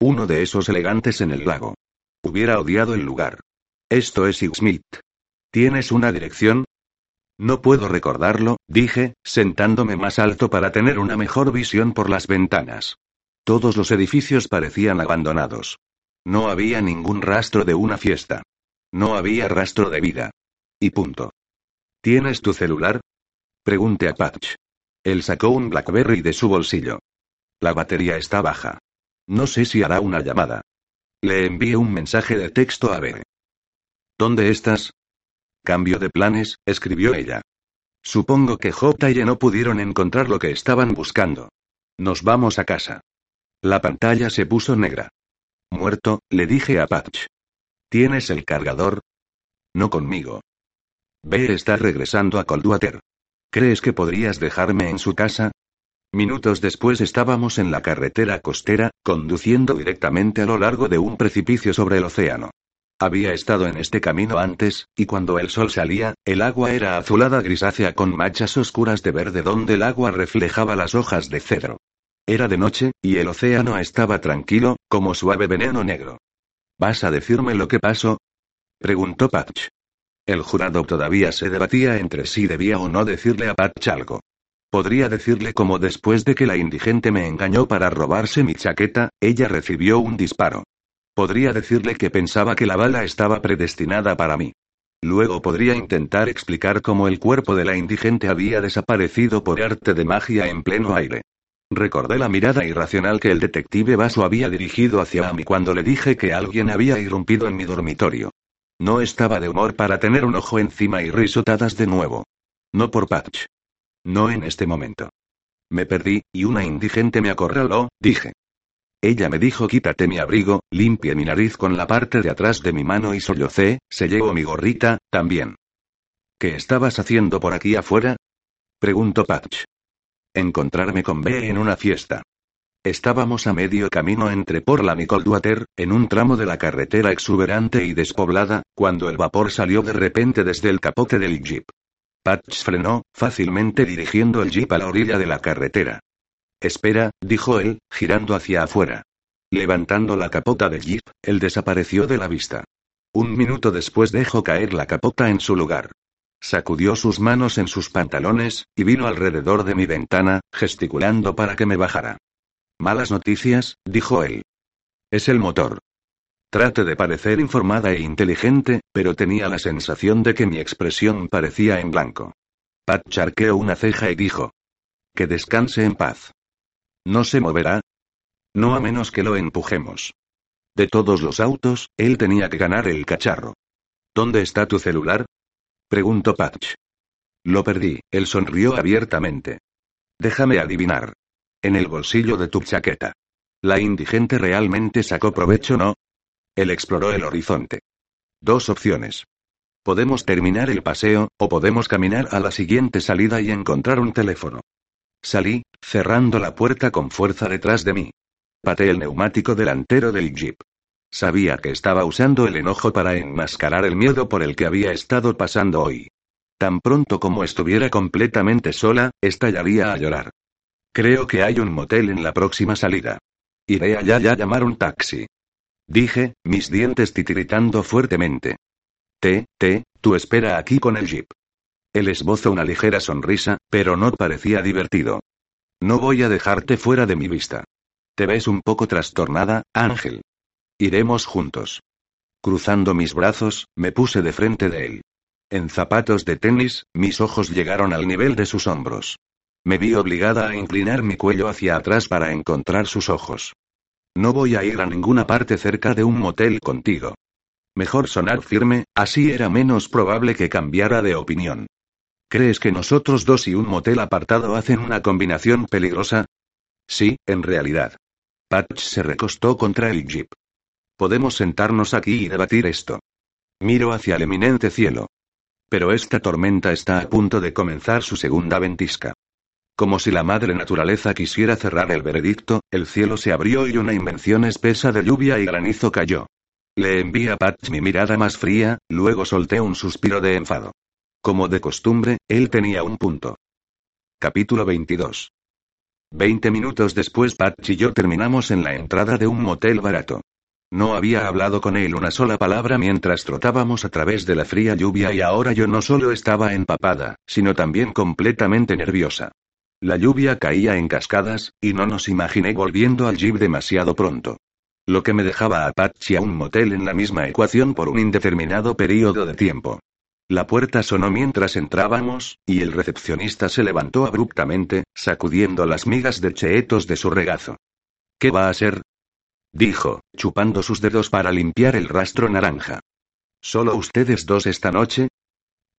Uno de esos elegantes en el lago. Hubiera odiado el lugar. Esto es Smith. ¿Tienes una dirección? No puedo recordarlo, dije, sentándome más alto para tener una mejor visión por las ventanas. Todos los edificios parecían abandonados. No había ningún rastro de una fiesta. No había rastro de vida. Y punto. ¿Tienes tu celular? Pregunté a Patch. Él sacó un Blackberry de su bolsillo. La batería está baja. No sé si hará una llamada. Le envié un mensaje de texto a ver. ¿Dónde estás? Cambio de planes, escribió ella. Supongo que J y no pudieron encontrar lo que estaban buscando. Nos vamos a casa. La pantalla se puso negra. Muerto, le dije a Patch. ¿Tienes el cargador? No conmigo. Ve está regresando a Coldwater. ¿Crees que podrías dejarme en su casa? Minutos después estábamos en la carretera costera, conduciendo directamente a lo largo de un precipicio sobre el océano. Había estado en este camino antes, y cuando el sol salía, el agua era azulada grisácea con manchas oscuras de verde donde el agua reflejaba las hojas de cedro. Era de noche, y el océano estaba tranquilo, como suave veneno negro. ¿Vas a decirme lo que pasó? preguntó Patch. El jurado todavía se debatía entre si debía o no decirle a Patch algo. Podría decirle como después de que la indigente me engañó para robarse mi chaqueta, ella recibió un disparo. Podría decirle que pensaba que la bala estaba predestinada para mí. Luego podría intentar explicar cómo el cuerpo de la indigente había desaparecido por arte de magia en pleno aire. Recordé la mirada irracional que el detective Vaso había dirigido hacia mí cuando le dije que alguien había irrumpido en mi dormitorio. No estaba de humor para tener un ojo encima y risotadas de nuevo. No por Patch. No en este momento. Me perdí, y una indigente me acorraló, dije. Ella me dijo quítate mi abrigo, limpie mi nariz con la parte de atrás de mi mano y sollocé, se llevó mi gorrita, también. ¿Qué estabas haciendo por aquí afuera? Preguntó Patch. Encontrarme con B en una fiesta. Estábamos a medio camino entre Portland y Coldwater, en un tramo de la carretera exuberante y despoblada, cuando el vapor salió de repente desde el capote del jeep. Patch frenó, fácilmente dirigiendo el jeep a la orilla de la carretera. Espera, dijo él, girando hacia afuera. Levantando la capota del jeep, él desapareció de la vista. Un minuto después dejó caer la capota en su lugar. Sacudió sus manos en sus pantalones, y vino alrededor de mi ventana, gesticulando para que me bajara. Malas noticias, dijo él. Es el motor. Trate de parecer informada e inteligente, pero tenía la sensación de que mi expresión parecía en blanco. Pat charqueó una ceja y dijo. Que descanse en paz. ¿No se moverá? No a menos que lo empujemos. De todos los autos, él tenía que ganar el cacharro. ¿Dónde está tu celular? Preguntó Patch. Lo perdí, él sonrió abiertamente. Déjame adivinar. En el bolsillo de tu chaqueta. La indigente realmente sacó provecho, ¿no? Él exploró el horizonte. Dos opciones. Podemos terminar el paseo, o podemos caminar a la siguiente salida y encontrar un teléfono. Salí, cerrando la puerta con fuerza detrás de mí. Pateé el neumático delantero del jeep. Sabía que estaba usando el enojo para enmascarar el miedo por el que había estado pasando hoy. Tan pronto como estuviera completamente sola, estallaría a llorar. Creo que hay un motel en la próxima salida. Iré allá a llamar un taxi. Dije, mis dientes titiritando fuertemente. Te, te, tú espera aquí con el jeep. Él esbozó una ligera sonrisa, pero no parecía divertido. No voy a dejarte fuera de mi vista. Te ves un poco trastornada, Ángel. Iremos juntos. Cruzando mis brazos, me puse de frente de él. En zapatos de tenis, mis ojos llegaron al nivel de sus hombros. Me vi obligada a inclinar mi cuello hacia atrás para encontrar sus ojos. No voy a ir a ninguna parte cerca de un motel contigo. Mejor sonar firme, así era menos probable que cambiara de opinión. ¿Crees que nosotros dos y un motel apartado hacen una combinación peligrosa? Sí, en realidad. Patch se recostó contra el jeep. Podemos sentarnos aquí y debatir esto. Miro hacia el eminente cielo. Pero esta tormenta está a punto de comenzar su segunda ventisca. Como si la madre naturaleza quisiera cerrar el veredicto, el cielo se abrió y una invención espesa de lluvia y granizo cayó. Le envié a Patch mi mirada más fría, luego solté un suspiro de enfado. Como de costumbre, él tenía un punto. Capítulo 22. Veinte minutos después Patch y yo terminamos en la entrada de un motel barato. No había hablado con él una sola palabra mientras trotábamos a través de la fría lluvia y ahora yo no solo estaba empapada, sino también completamente nerviosa. La lluvia caía en cascadas, y no nos imaginé volviendo al jeep demasiado pronto. Lo que me dejaba a Patsy a un motel en la misma ecuación por un indeterminado periodo de tiempo. La puerta sonó mientras entrábamos, y el recepcionista se levantó abruptamente, sacudiendo las migas de cheetos de su regazo. ¿Qué va a ser? dijo, chupando sus dedos para limpiar el rastro naranja. ¿Solo ustedes dos esta noche?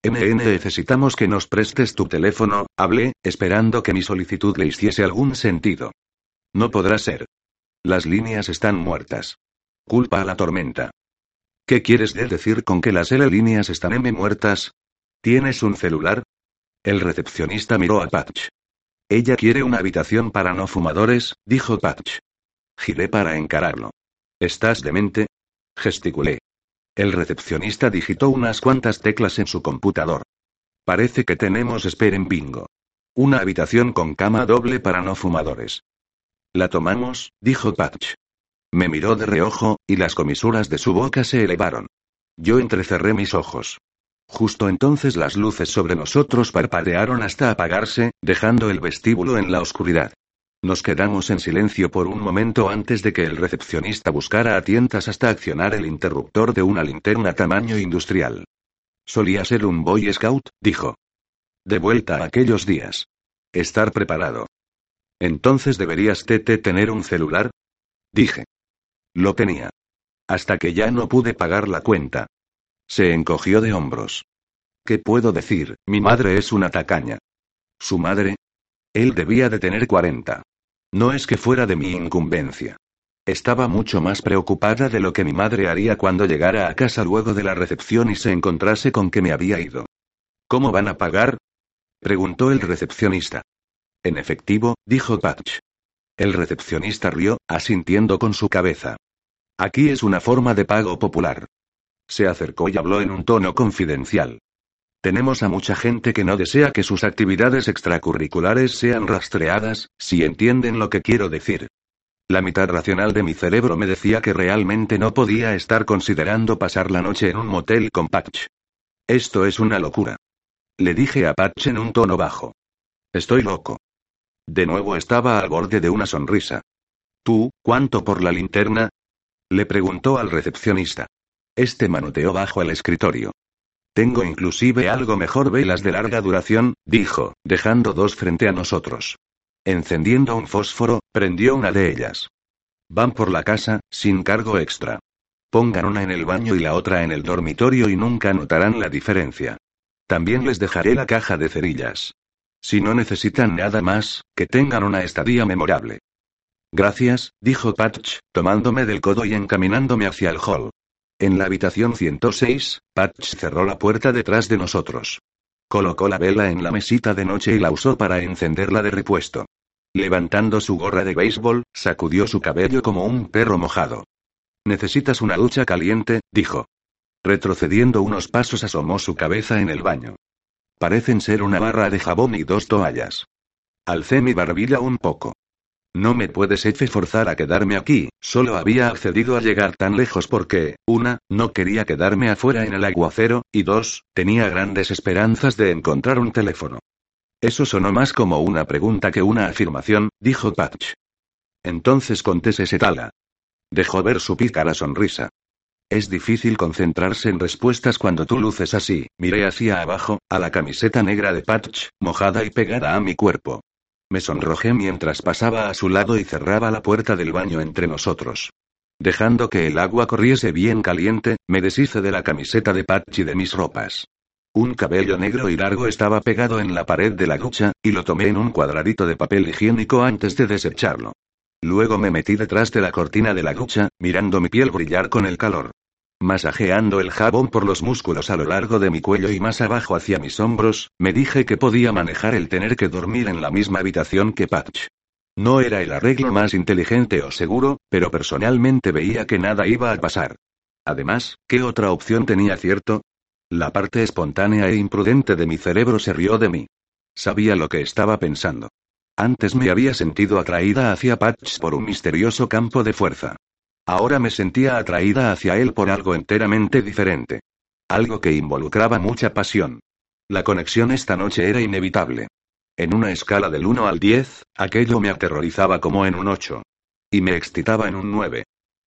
NN necesitamos que nos prestes tu teléfono, hablé, esperando que mi solicitud le hiciese algún sentido. No podrá ser. Las líneas están muertas. Culpa a la tormenta. ¿Qué quieres decir con que las L líneas están M muertas? ¿Tienes un celular? El recepcionista miró a Patch. Ella quiere una habitación para no fumadores, dijo Patch. Giré para encararlo. ¿Estás demente? Gesticulé. El recepcionista digitó unas cuantas teclas en su computador. Parece que tenemos en bingo. Una habitación con cama doble para no fumadores. La tomamos, dijo Patch. Me miró de reojo, y las comisuras de su boca se elevaron. Yo entrecerré mis ojos. Justo entonces las luces sobre nosotros parpadearon hasta apagarse, dejando el vestíbulo en la oscuridad. Nos quedamos en silencio por un momento antes de que el recepcionista buscara a tientas hasta accionar el interruptor de una linterna tamaño industrial. Solía ser un Boy Scout, dijo. De vuelta a aquellos días. Estar preparado. Entonces deberías Tete tener un celular. Dije. Lo tenía. Hasta que ya no pude pagar la cuenta. Se encogió de hombros. ¿Qué puedo decir? Mi madre es una tacaña. ¿Su madre? Él debía de tener 40. No es que fuera de mi incumbencia. Estaba mucho más preocupada de lo que mi madre haría cuando llegara a casa luego de la recepción y se encontrase con que me había ido. ¿Cómo van a pagar? preguntó el recepcionista. En efectivo, dijo Patch. El recepcionista rió, asintiendo con su cabeza. Aquí es una forma de pago popular. Se acercó y habló en un tono confidencial. Tenemos a mucha gente que no desea que sus actividades extracurriculares sean rastreadas, si entienden lo que quiero decir. La mitad racional de mi cerebro me decía que realmente no podía estar considerando pasar la noche en un motel con Patch. Esto es una locura. Le dije a Patch en un tono bajo. Estoy loco. De nuevo estaba al borde de una sonrisa. ¿Tú, cuánto por la linterna? Le preguntó al recepcionista. Este manoteó bajo el escritorio. Tengo inclusive algo mejor velas de larga duración, dijo, dejando dos frente a nosotros. Encendiendo un fósforo, prendió una de ellas. Van por la casa, sin cargo extra. Pongan una en el baño y la otra en el dormitorio y nunca notarán la diferencia. También les dejaré la caja de cerillas. Si no necesitan nada más, que tengan una estadía memorable. Gracias, dijo Patch, tomándome del codo y encaminándome hacia el hall. En la habitación 106, Patch cerró la puerta detrás de nosotros. Colocó la vela en la mesita de noche y la usó para encenderla de repuesto. Levantando su gorra de béisbol, sacudió su cabello como un perro mojado. Necesitas una ducha caliente, dijo. Retrocediendo unos pasos asomó su cabeza en el baño. Parecen ser una barra de jabón y dos toallas. Alcé mi barbilla un poco. No me puedes F forzar a quedarme aquí, solo había accedido a llegar tan lejos porque, una, no quería quedarme afuera en el aguacero, y dos, tenía grandes esperanzas de encontrar un teléfono. Eso sonó más como una pregunta que una afirmación, dijo Patch. Entonces contese tala. Dejó ver su pícara sonrisa. Es difícil concentrarse en respuestas cuando tú luces así. Miré hacia abajo, a la camiseta negra de Patch, mojada y pegada a mi cuerpo. Me sonrojé mientras pasaba a su lado y cerraba la puerta del baño entre nosotros. Dejando que el agua corriese bien caliente, me deshice de la camiseta de Patch y de mis ropas. Un cabello negro y largo estaba pegado en la pared de la ducha, y lo tomé en un cuadradito de papel higiénico antes de desecharlo. Luego me metí detrás de la cortina de la ducha, mirando mi piel brillar con el calor. Masajeando el jabón por los músculos a lo largo de mi cuello y más abajo hacia mis hombros, me dije que podía manejar el tener que dormir en la misma habitación que Patch. No era el arreglo más inteligente o seguro, pero personalmente veía que nada iba a pasar. Además, ¿qué otra opción tenía cierto? La parte espontánea e imprudente de mi cerebro se rió de mí. Sabía lo que estaba pensando. Antes me había sentido atraída hacia Patch por un misterioso campo de fuerza. Ahora me sentía atraída hacia él por algo enteramente diferente. Algo que involucraba mucha pasión. La conexión esta noche era inevitable. En una escala del 1 al 10, aquello me aterrorizaba como en un 8. Y me excitaba en un 9.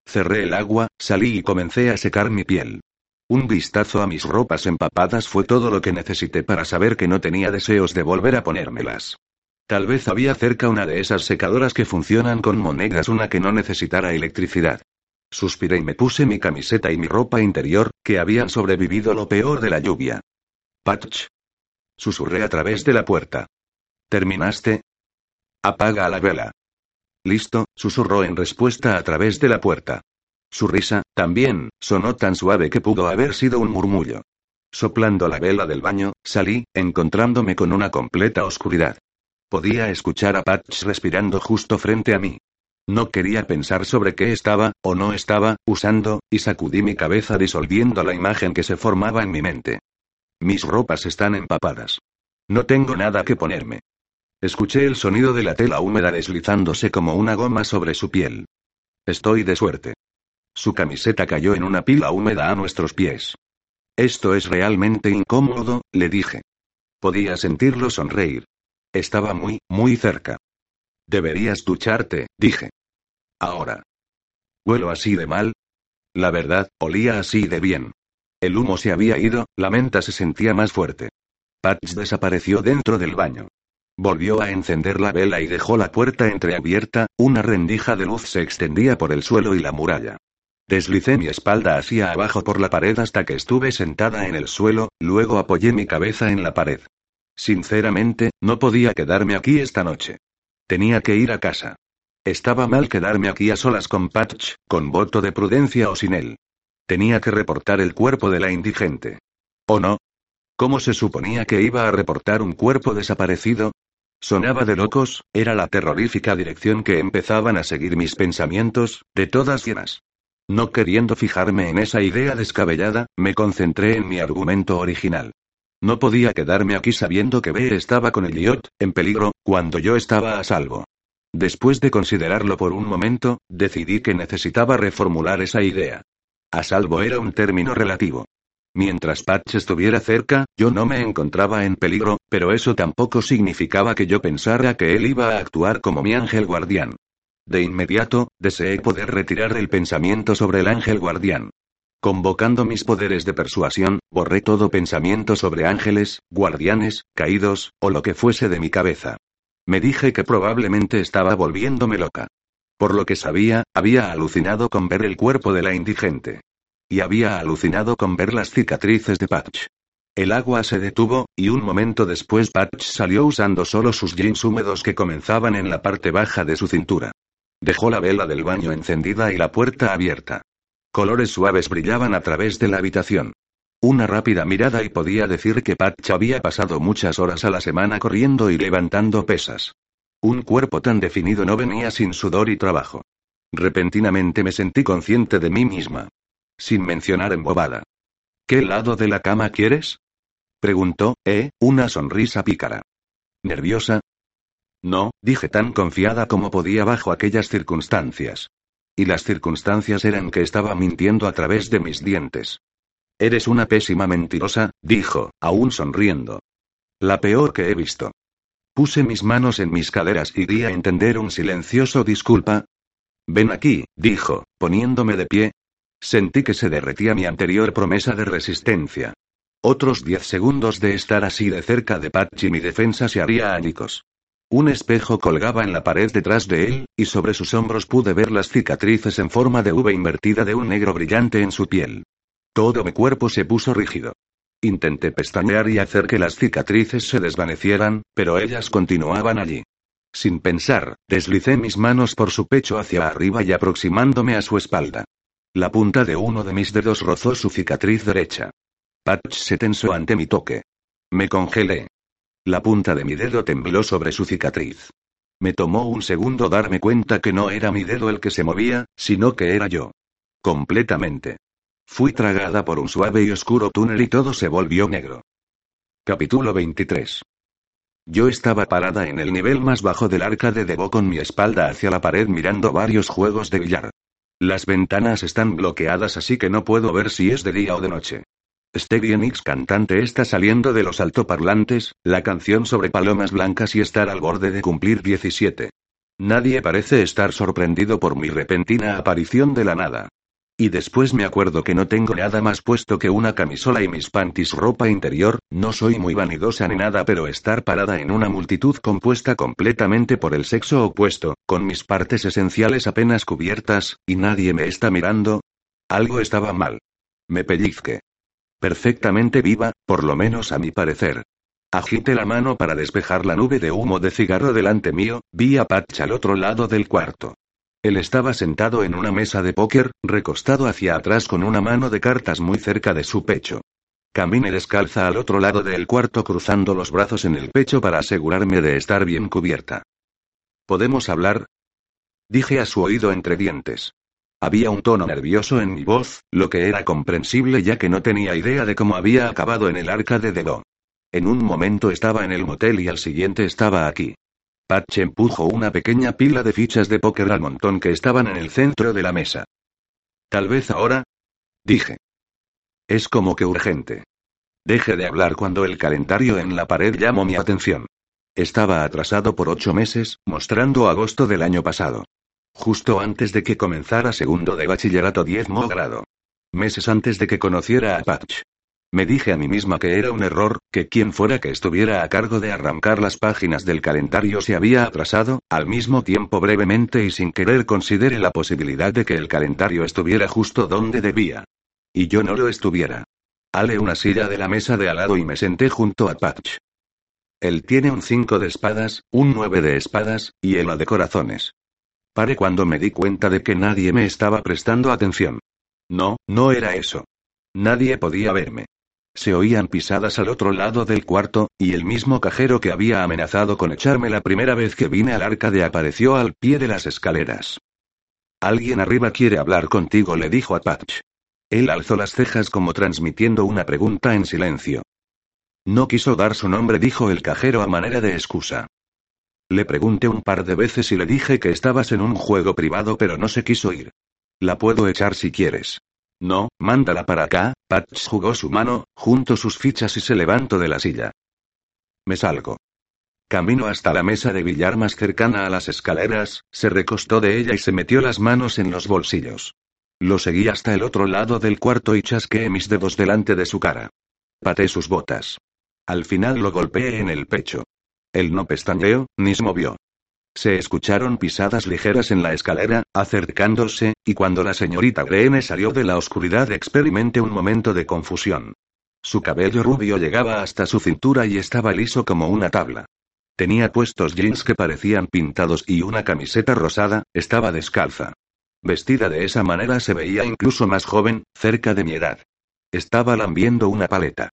Cerré el agua, salí y comencé a secar mi piel. Un vistazo a mis ropas empapadas fue todo lo que necesité para saber que no tenía deseos de volver a ponérmelas. Tal vez había cerca una de esas secadoras que funcionan con monedas, una que no necesitara electricidad. Suspiré y me puse mi camiseta y mi ropa interior, que habían sobrevivido lo peor de la lluvia. Patch. Susurré a través de la puerta. ¿Terminaste? Apaga la vela. Listo, susurró en respuesta a través de la puerta. Su risa, también, sonó tan suave que pudo haber sido un murmullo. Soplando la vela del baño, salí, encontrándome con una completa oscuridad. Podía escuchar a Patch respirando justo frente a mí. No quería pensar sobre qué estaba, o no estaba, usando, y sacudí mi cabeza disolviendo la imagen que se formaba en mi mente. Mis ropas están empapadas. No tengo nada que ponerme. Escuché el sonido de la tela húmeda deslizándose como una goma sobre su piel. Estoy de suerte. Su camiseta cayó en una pila húmeda a nuestros pies. Esto es realmente incómodo, le dije. Podía sentirlo sonreír. Estaba muy, muy cerca. Deberías ducharte, dije. Ahora. ¿Huelo así de mal? La verdad, olía así de bien. El humo se había ido, la menta se sentía más fuerte. Patch desapareció dentro del baño. Volvió a encender la vela y dejó la puerta entreabierta, una rendija de luz se extendía por el suelo y la muralla. Deslicé mi espalda hacia abajo por la pared hasta que estuve sentada en el suelo, luego apoyé mi cabeza en la pared. Sinceramente, no podía quedarme aquí esta noche. Tenía que ir a casa. Estaba mal quedarme aquí a solas con Patch, con voto de prudencia o sin él. Tenía que reportar el cuerpo de la indigente. ¿O no? ¿Cómo se suponía que iba a reportar un cuerpo desaparecido? Sonaba de locos, era la terrorífica dirección que empezaban a seguir mis pensamientos, de todas llenas. No queriendo fijarme en esa idea descabellada, me concentré en mi argumento original. No podía quedarme aquí sabiendo que B estaba con Elliot, en peligro, cuando yo estaba a salvo. Después de considerarlo por un momento, decidí que necesitaba reformular esa idea. A salvo era un término relativo. Mientras Patch estuviera cerca, yo no me encontraba en peligro, pero eso tampoco significaba que yo pensara que él iba a actuar como mi ángel guardián. De inmediato, deseé poder retirar el pensamiento sobre el ángel guardián. Convocando mis poderes de persuasión, borré todo pensamiento sobre ángeles, guardianes, caídos, o lo que fuese de mi cabeza. Me dije que probablemente estaba volviéndome loca. Por lo que sabía, había alucinado con ver el cuerpo de la indigente. Y había alucinado con ver las cicatrices de Patch. El agua se detuvo, y un momento después Patch salió usando solo sus jeans húmedos que comenzaban en la parte baja de su cintura. Dejó la vela del baño encendida y la puerta abierta. Colores suaves brillaban a través de la habitación. Una rápida mirada y podía decir que Patch había pasado muchas horas a la semana corriendo y levantando pesas. Un cuerpo tan definido no venía sin sudor y trabajo. Repentinamente me sentí consciente de mí misma. Sin mencionar embobada. ¿Qué lado de la cama quieres? Preguntó, eh, una sonrisa pícara. ¿Nerviosa? No, dije tan confiada como podía bajo aquellas circunstancias. Y las circunstancias eran que estaba mintiendo a través de mis dientes. Eres una pésima mentirosa, dijo, aún sonriendo. La peor que he visto. Puse mis manos en mis caderas y di a entender un silencioso disculpa. Ven aquí, dijo, poniéndome de pie. Sentí que se derretía mi anterior promesa de resistencia. Otros diez segundos de estar así de cerca de Patch y mi defensa se haría añicos. Un espejo colgaba en la pared detrás de él, y sobre sus hombros pude ver las cicatrices en forma de V invertida de un negro brillante en su piel. Todo mi cuerpo se puso rígido. Intenté pestañear y hacer que las cicatrices se desvanecieran, pero ellas continuaban allí. Sin pensar, deslicé mis manos por su pecho hacia arriba y aproximándome a su espalda. La punta de uno de mis dedos rozó su cicatriz derecha. Patch se tensó ante mi toque. Me congelé. La punta de mi dedo tembló sobre su cicatriz. Me tomó un segundo darme cuenta que no era mi dedo el que se movía, sino que era yo. Completamente. Fui tragada por un suave y oscuro túnel y todo se volvió negro. Capítulo 23. Yo estaba parada en el nivel más bajo del arca de Debo con mi espalda hacia la pared mirando varios juegos de billar. Las ventanas están bloqueadas así que no puedo ver si es de día o de noche. Stevie Nicks cantante está saliendo de los altoparlantes, la canción sobre palomas blancas y estar al borde de cumplir 17. Nadie parece estar sorprendido por mi repentina aparición de la nada. Y después me acuerdo que no tengo nada más puesto que una camisola y mis panties ropa interior, no soy muy vanidosa ni nada, pero estar parada en una multitud compuesta completamente por el sexo opuesto, con mis partes esenciales apenas cubiertas, y nadie me está mirando. Algo estaba mal. Me pellizqué. Perfectamente viva, por lo menos a mi parecer. Agité la mano para despejar la nube de humo de cigarro delante mío, vi a Patch al otro lado del cuarto. Él estaba sentado en una mesa de póker, recostado hacia atrás con una mano de cartas muy cerca de su pecho. Caminé descalza al otro lado del cuarto cruzando los brazos en el pecho para asegurarme de estar bien cubierta. ¿Podemos hablar? Dije a su oído entre dientes. Había un tono nervioso en mi voz, lo que era comprensible ya que no tenía idea de cómo había acabado en el arca de Dedo. En un momento estaba en el motel y al siguiente estaba aquí. Patch empujó una pequeña pila de fichas de póker al montón que estaban en el centro de la mesa. Tal vez ahora. Dije. Es como que urgente. Deje de hablar cuando el calendario en la pared llamó mi atención. Estaba atrasado por ocho meses, mostrando agosto del año pasado. Justo antes de que comenzara segundo de bachillerato diezmo grado. Meses antes de que conociera a Patch. Me dije a mí misma que era un error, que quien fuera que estuviera a cargo de arrancar las páginas del calendario se había atrasado, al mismo tiempo brevemente y sin querer considere la posibilidad de que el calendario estuviera justo donde debía. Y yo no lo estuviera. Ale una silla de la mesa de al lado y me senté junto a Patch. Él tiene un 5 de espadas, un 9 de espadas, y el de corazones. Paré cuando me di cuenta de que nadie me estaba prestando atención. No, no era eso. Nadie podía verme. Se oían pisadas al otro lado del cuarto, y el mismo cajero que había amenazado con echarme la primera vez que vine al arcade apareció al pie de las escaleras. Alguien arriba quiere hablar contigo, le dijo a Patch. Él alzó las cejas como transmitiendo una pregunta en silencio. No quiso dar su nombre, dijo el cajero a manera de excusa. Le pregunté un par de veces y le dije que estabas en un juego privado, pero no se quiso ir. La puedo echar si quieres. No, mándala para acá, Patch jugó su mano, junto sus fichas y se levantó de la silla. Me salgo. Camino hasta la mesa de billar más cercana a las escaleras, se recostó de ella y se metió las manos en los bolsillos. Lo seguí hasta el otro lado del cuarto y chasqueé mis dedos delante de su cara. Paté sus botas. Al final lo golpeé en el pecho. Él no pestañeó, ni se movió. Se escucharon pisadas ligeras en la escalera, acercándose, y cuando la señorita Greene salió de la oscuridad experimenté un momento de confusión. Su cabello rubio llegaba hasta su cintura y estaba liso como una tabla. Tenía puestos jeans que parecían pintados y una camiseta rosada, estaba descalza. Vestida de esa manera se veía incluso más joven, cerca de mi edad. Estaba lambiendo una paleta.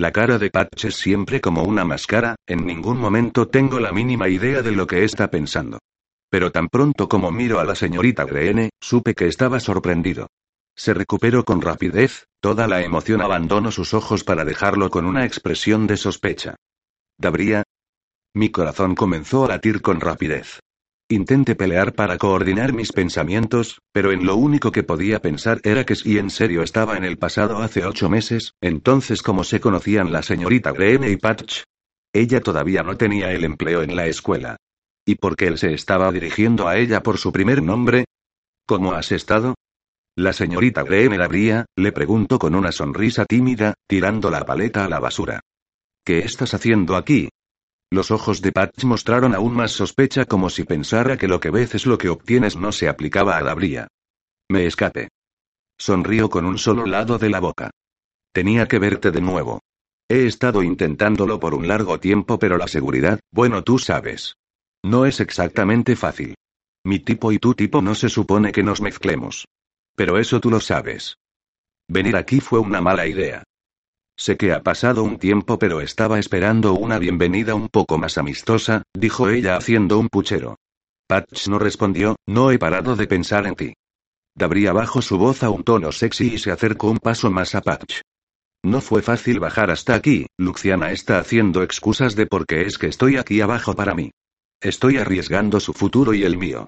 La cara de Patch es siempre como una máscara, en ningún momento tengo la mínima idea de lo que está pensando. Pero tan pronto como miro a la señorita Greene, supe que estaba sorprendido. Se recuperó con rapidez, toda la emoción abandonó sus ojos para dejarlo con una expresión de sospecha. ¿Dabría? Mi corazón comenzó a latir con rapidez. Intenté pelear para coordinar mis pensamientos, pero en lo único que podía pensar era que si en serio estaba en el pasado hace ocho meses, entonces cómo se conocían la señorita Greene y Patch. Ella todavía no tenía el empleo en la escuela. ¿Y por qué él se estaba dirigiendo a ella por su primer nombre? ¿Cómo has estado? La señorita Greene abría, le preguntó con una sonrisa tímida, tirando la paleta a la basura. ¿Qué estás haciendo aquí? Los ojos de Patch mostraron aún más sospecha como si pensara que lo que ves es lo que obtienes no se aplicaba a Dabría. Me escape. Sonrió con un solo lado de la boca. Tenía que verte de nuevo. He estado intentándolo por un largo tiempo, pero la seguridad, bueno, tú sabes. No es exactamente fácil. Mi tipo y tu tipo no se supone que nos mezclemos. Pero eso tú lo sabes. Venir aquí fue una mala idea. Sé que ha pasado un tiempo, pero estaba esperando una bienvenida un poco más amistosa, dijo ella haciendo un puchero. Patch no respondió, no he parado de pensar en ti. Dabría bajo su voz a un tono sexy y se acercó un paso más a Patch. No fue fácil bajar hasta aquí, Luciana está haciendo excusas de por qué es que estoy aquí abajo para mí. Estoy arriesgando su futuro y el mío.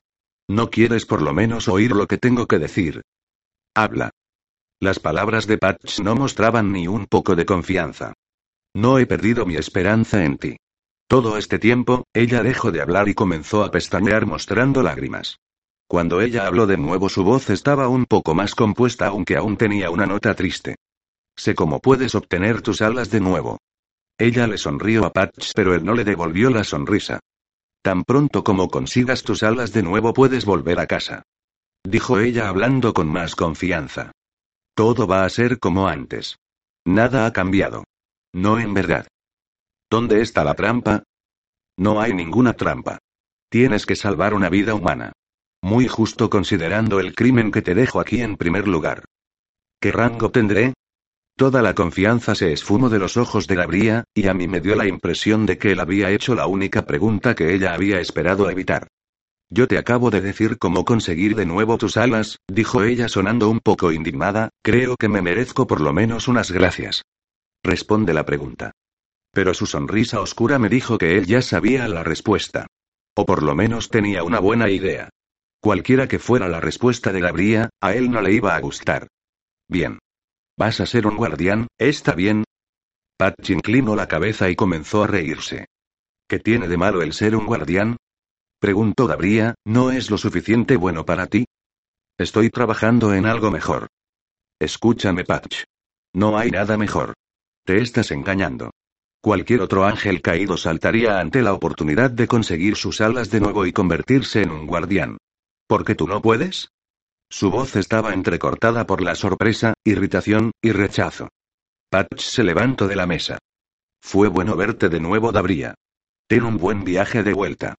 ¿No quieres por lo menos oír lo que tengo que decir? Habla. Las palabras de Patch no mostraban ni un poco de confianza. No he perdido mi esperanza en ti. Todo este tiempo, ella dejó de hablar y comenzó a pestañear mostrando lágrimas. Cuando ella habló de nuevo su voz estaba un poco más compuesta aunque aún tenía una nota triste. Sé cómo puedes obtener tus alas de nuevo. Ella le sonrió a Patch pero él no le devolvió la sonrisa. Tan pronto como consigas tus alas de nuevo puedes volver a casa. Dijo ella hablando con más confianza. Todo va a ser como antes. Nada ha cambiado. No en verdad. ¿Dónde está la trampa? No hay ninguna trampa. Tienes que salvar una vida humana. Muy justo considerando el crimen que te dejo aquí en primer lugar. ¿Qué rango tendré? Toda la confianza se esfumó de los ojos de Gabriela, y a mí me dio la impresión de que él había hecho la única pregunta que ella había esperado evitar. Yo te acabo de decir cómo conseguir de nuevo tus alas, dijo ella sonando un poco indignada, creo que me merezco por lo menos unas gracias. Responde la pregunta. Pero su sonrisa oscura me dijo que él ya sabía la respuesta. O por lo menos tenía una buena idea. Cualquiera que fuera la respuesta de Gabriela, a él no le iba a gustar. Bien. ¿Vas a ser un guardián? ¿Está bien? Patch inclinó la cabeza y comenzó a reírse. ¿Qué tiene de malo el ser un guardián? Preguntó Gabriela, ¿no es lo suficiente bueno para ti? Estoy trabajando en algo mejor. Escúchame, Patch. No hay nada mejor. Te estás engañando. Cualquier otro ángel caído saltaría ante la oportunidad de conseguir sus alas de nuevo y convertirse en un guardián. ¿Por qué tú no puedes? Su voz estaba entrecortada por la sorpresa, irritación, y rechazo. Patch se levantó de la mesa. Fue bueno verte de nuevo, Dabría. Ten un buen viaje de vuelta.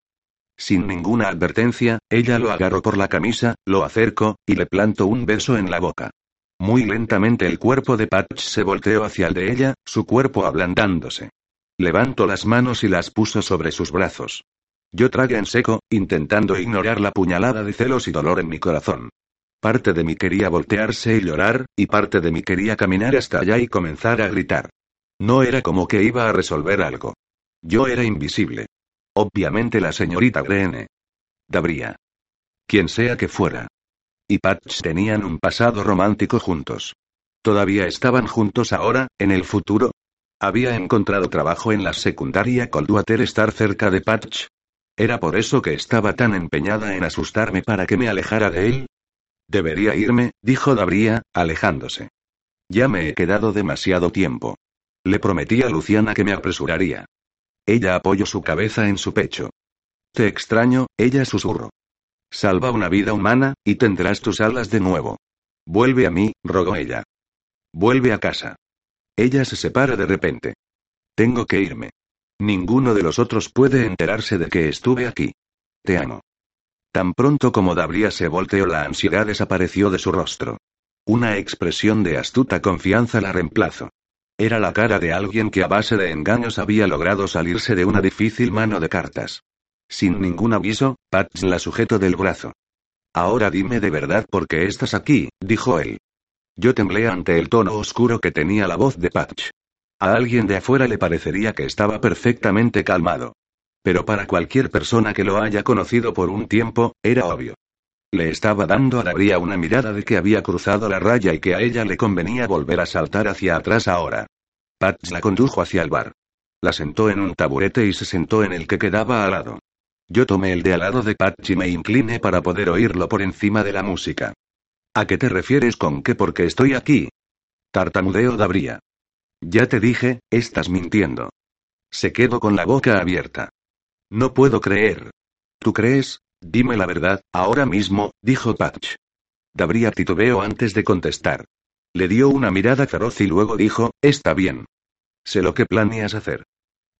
Sin ninguna advertencia, ella lo agarró por la camisa, lo acercó, y le plantó un beso en la boca. Muy lentamente el cuerpo de Patch se volteó hacia el de ella, su cuerpo ablandándose. Levantó las manos y las puso sobre sus brazos. Yo tragué en seco, intentando ignorar la puñalada de celos y dolor en mi corazón. Parte de mí quería voltearse y llorar, y parte de mí quería caminar hasta allá y comenzar a gritar. No era como que iba a resolver algo. Yo era invisible. Obviamente la señorita Greene. Dabría. Quien sea que fuera. Y Patch tenían un pasado romántico juntos. ¿Todavía estaban juntos ahora, en el futuro? ¿Había encontrado trabajo en la secundaria Coldwater estar cerca de Patch? ¿Era por eso que estaba tan empeñada en asustarme para que me alejara de él? Debería irme, dijo Dabría, alejándose. Ya me he quedado demasiado tiempo. Le prometí a Luciana que me apresuraría. Ella apoyó su cabeza en su pecho. Te extraño, ella susurró. Salva una vida humana, y tendrás tus alas de nuevo. Vuelve a mí, rogó ella. Vuelve a casa. Ella se separa de repente. Tengo que irme. Ninguno de los otros puede enterarse de que estuve aquí. Te amo. Tan pronto como Dabria se volteó, la ansiedad desapareció de su rostro. Una expresión de astuta confianza la reemplazó. Era la cara de alguien que a base de engaños había logrado salirse de una difícil mano de cartas. Sin ningún aviso, Patch la sujetó del brazo. Ahora dime de verdad por qué estás aquí, dijo él. Yo temblé ante el tono oscuro que tenía la voz de Patch. A alguien de afuera le parecería que estaba perfectamente calmado. Pero para cualquier persona que lo haya conocido por un tiempo, era obvio. Le estaba dando a Dabria una mirada de que había cruzado la raya y que a ella le convenía volver a saltar hacia atrás ahora. Patch la condujo hacia el bar. La sentó en un taburete y se sentó en el que quedaba al lado. Yo tomé el de al lado de Patch y me incliné para poder oírlo por encima de la música. ¿A qué te refieres con que porque estoy aquí? Tartamudeo Dabría. Ya te dije, estás mintiendo. Se quedó con la boca abierta. No puedo creer. ¿Tú crees? Dime la verdad, ahora mismo, dijo Patch. Dabría titubeó antes de contestar. Le dio una mirada feroz y luego dijo, está bien. Sé lo que planeas hacer.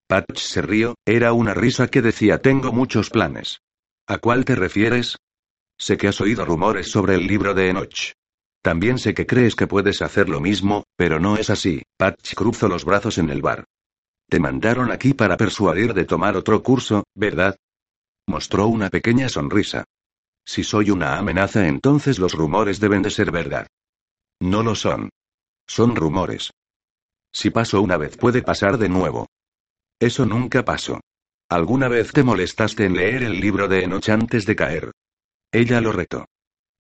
Patch se rió, era una risa que decía tengo muchos planes. ¿A cuál te refieres? Sé que has oído rumores sobre el libro de Enoch. También sé que crees que puedes hacer lo mismo, pero no es así. Patch cruzó los brazos en el bar. Te mandaron aquí para persuadir de tomar otro curso, ¿verdad? Mostró una pequeña sonrisa. Si soy una amenaza, entonces los rumores deben de ser verdad. No lo son. Son rumores. Si pasó una vez, puede pasar de nuevo. Eso nunca pasó. ¿Alguna vez te molestaste en leer el libro de Enoch antes de caer? Ella lo retó.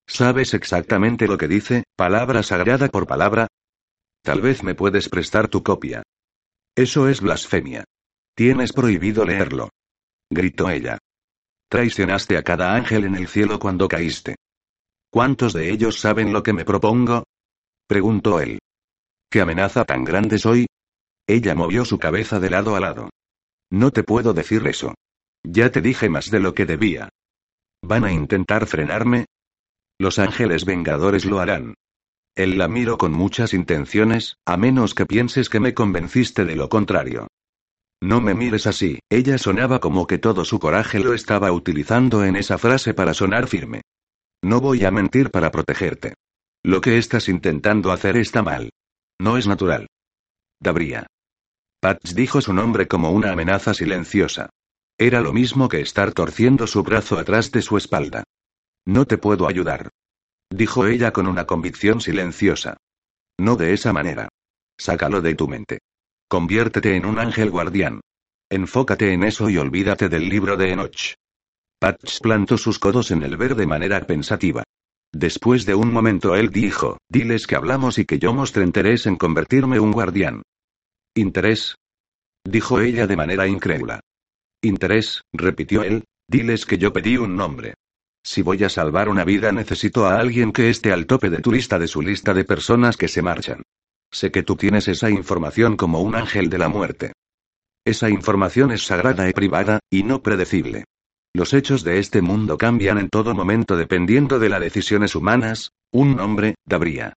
¿Sabes exactamente lo que dice, palabra sagrada por palabra? Tal vez me puedes prestar tu copia. Eso es blasfemia. Tienes prohibido leerlo. Gritó ella. Traicionaste a cada ángel en el cielo cuando caíste. ¿Cuántos de ellos saben lo que me propongo? Preguntó él. ¿Qué amenaza tan grande soy? Ella movió su cabeza de lado a lado. No te puedo decir eso. Ya te dije más de lo que debía. ¿Van a intentar frenarme? Los ángeles vengadores lo harán. Él la miro con muchas intenciones, a menos que pienses que me convenciste de lo contrario. No me mires así, ella sonaba como que todo su coraje lo estaba utilizando en esa frase para sonar firme. No voy a mentir para protegerte. Lo que estás intentando hacer está mal. No es natural. Dabría. Patch dijo su nombre como una amenaza silenciosa. Era lo mismo que estar torciendo su brazo atrás de su espalda. No te puedo ayudar. Dijo ella con una convicción silenciosa. No de esa manera. Sácalo de tu mente. Conviértete en un ángel guardián. Enfócate en eso y olvídate del libro de Enoch. Patch plantó sus codos en el ver de manera pensativa. Después de un momento él dijo, diles que hablamos y que yo mostré interés en convertirme un guardián. ¿Interés? Dijo ella de manera incrédula. Interés, repitió él, diles que yo pedí un nombre. Si voy a salvar una vida necesito a alguien que esté al tope de tu lista de su lista de personas que se marchan. Sé que tú tienes esa información como un ángel de la muerte. Esa información es sagrada y privada, y no predecible. Los hechos de este mundo cambian en todo momento dependiendo de las decisiones humanas, un nombre, Dabría.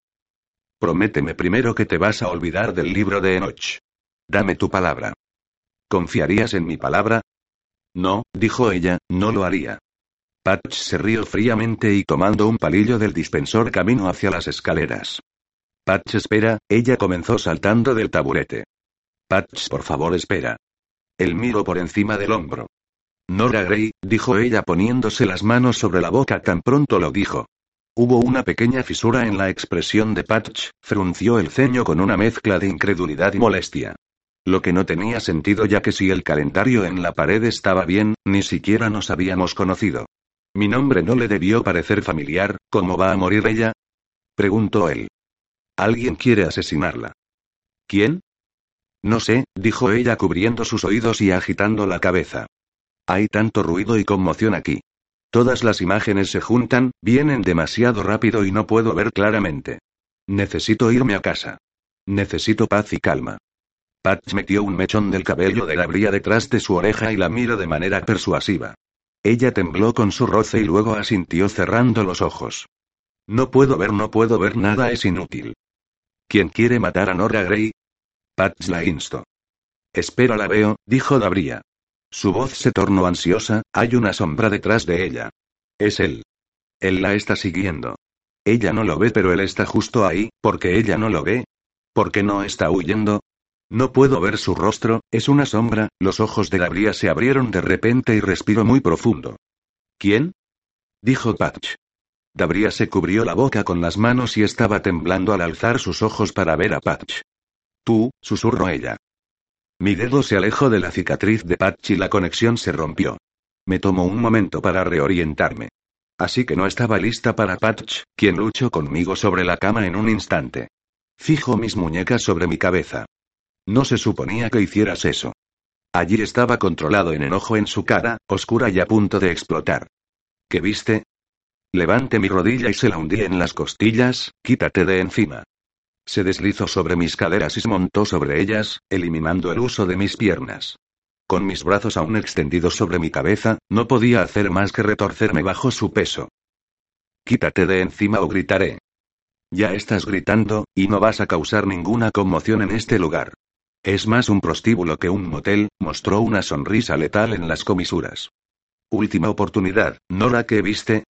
Prométeme primero que te vas a olvidar del libro de Enoch. Dame tu palabra. ¿Confiarías en mi palabra? No, dijo ella, no lo haría. Patch se rió fríamente y tomando un palillo del dispensor camino hacia las escaleras. Patch espera, ella comenzó saltando del taburete. Patch, por favor, espera. Él miró por encima del hombro. Nora Gray, dijo ella poniéndose las manos sobre la boca tan pronto lo dijo. Hubo una pequeña fisura en la expresión de Patch, frunció el ceño con una mezcla de incredulidad y molestia. Lo que no tenía sentido ya que si el calendario en la pared estaba bien, ni siquiera nos habíamos conocido. Mi nombre no le debió parecer familiar, ¿cómo va a morir ella? preguntó él. Alguien quiere asesinarla. ¿Quién? No sé, dijo ella cubriendo sus oídos y agitando la cabeza. Hay tanto ruido y conmoción aquí. Todas las imágenes se juntan, vienen demasiado rápido y no puedo ver claramente. Necesito irme a casa. Necesito paz y calma. Patch metió un mechón del cabello de la bría detrás de su oreja y la miró de manera persuasiva. Ella tembló con su roce y luego asintió cerrando los ojos. No puedo ver, no puedo ver nada, es inútil. ¿Quién quiere matar a Nora Gray? Patch la instó. Espera la veo, dijo Dabría. Su voz se tornó ansiosa, hay una sombra detrás de ella. Es él. Él la está siguiendo. Ella no lo ve, pero él está justo ahí, porque ella no lo ve. ¿Por qué no está huyendo? No puedo ver su rostro, es una sombra, los ojos de Dabría se abrieron de repente y respiró muy profundo. ¿Quién? dijo Patch. Dabría se cubrió la boca con las manos y estaba temblando al alzar sus ojos para ver a Patch. Tú, susurró ella. Mi dedo se alejó de la cicatriz de Patch y la conexión se rompió. Me tomó un momento para reorientarme. Así que no estaba lista para Patch, quien luchó conmigo sobre la cama en un instante. Fijo mis muñecas sobre mi cabeza. No se suponía que hicieras eso. Allí estaba controlado en enojo en su cara, oscura y a punto de explotar. ¿Qué viste? Levanté mi rodilla y se la hundí en las costillas, quítate de encima. Se deslizó sobre mis caderas y se montó sobre ellas, eliminando el uso de mis piernas. Con mis brazos aún extendidos sobre mi cabeza, no podía hacer más que retorcerme bajo su peso. Quítate de encima o gritaré. Ya estás gritando, y no vas a causar ninguna conmoción en este lugar. Es más un prostíbulo que un motel, mostró una sonrisa letal en las comisuras. Última oportunidad, ¿no la que viste?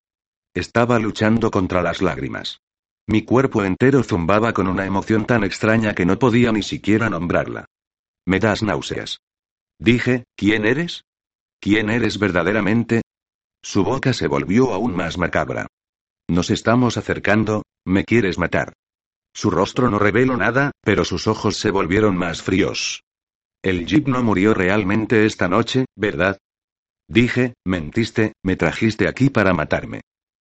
Estaba luchando contra las lágrimas. Mi cuerpo entero zumbaba con una emoción tan extraña que no podía ni siquiera nombrarla. Me das náuseas. Dije, ¿quién eres? ¿Quién eres verdaderamente? Su boca se volvió aún más macabra. Nos estamos acercando, me quieres matar. Su rostro no reveló nada, pero sus ojos se volvieron más fríos. El jeep no murió realmente esta noche, ¿verdad? Dije, mentiste, me trajiste aquí para matarme.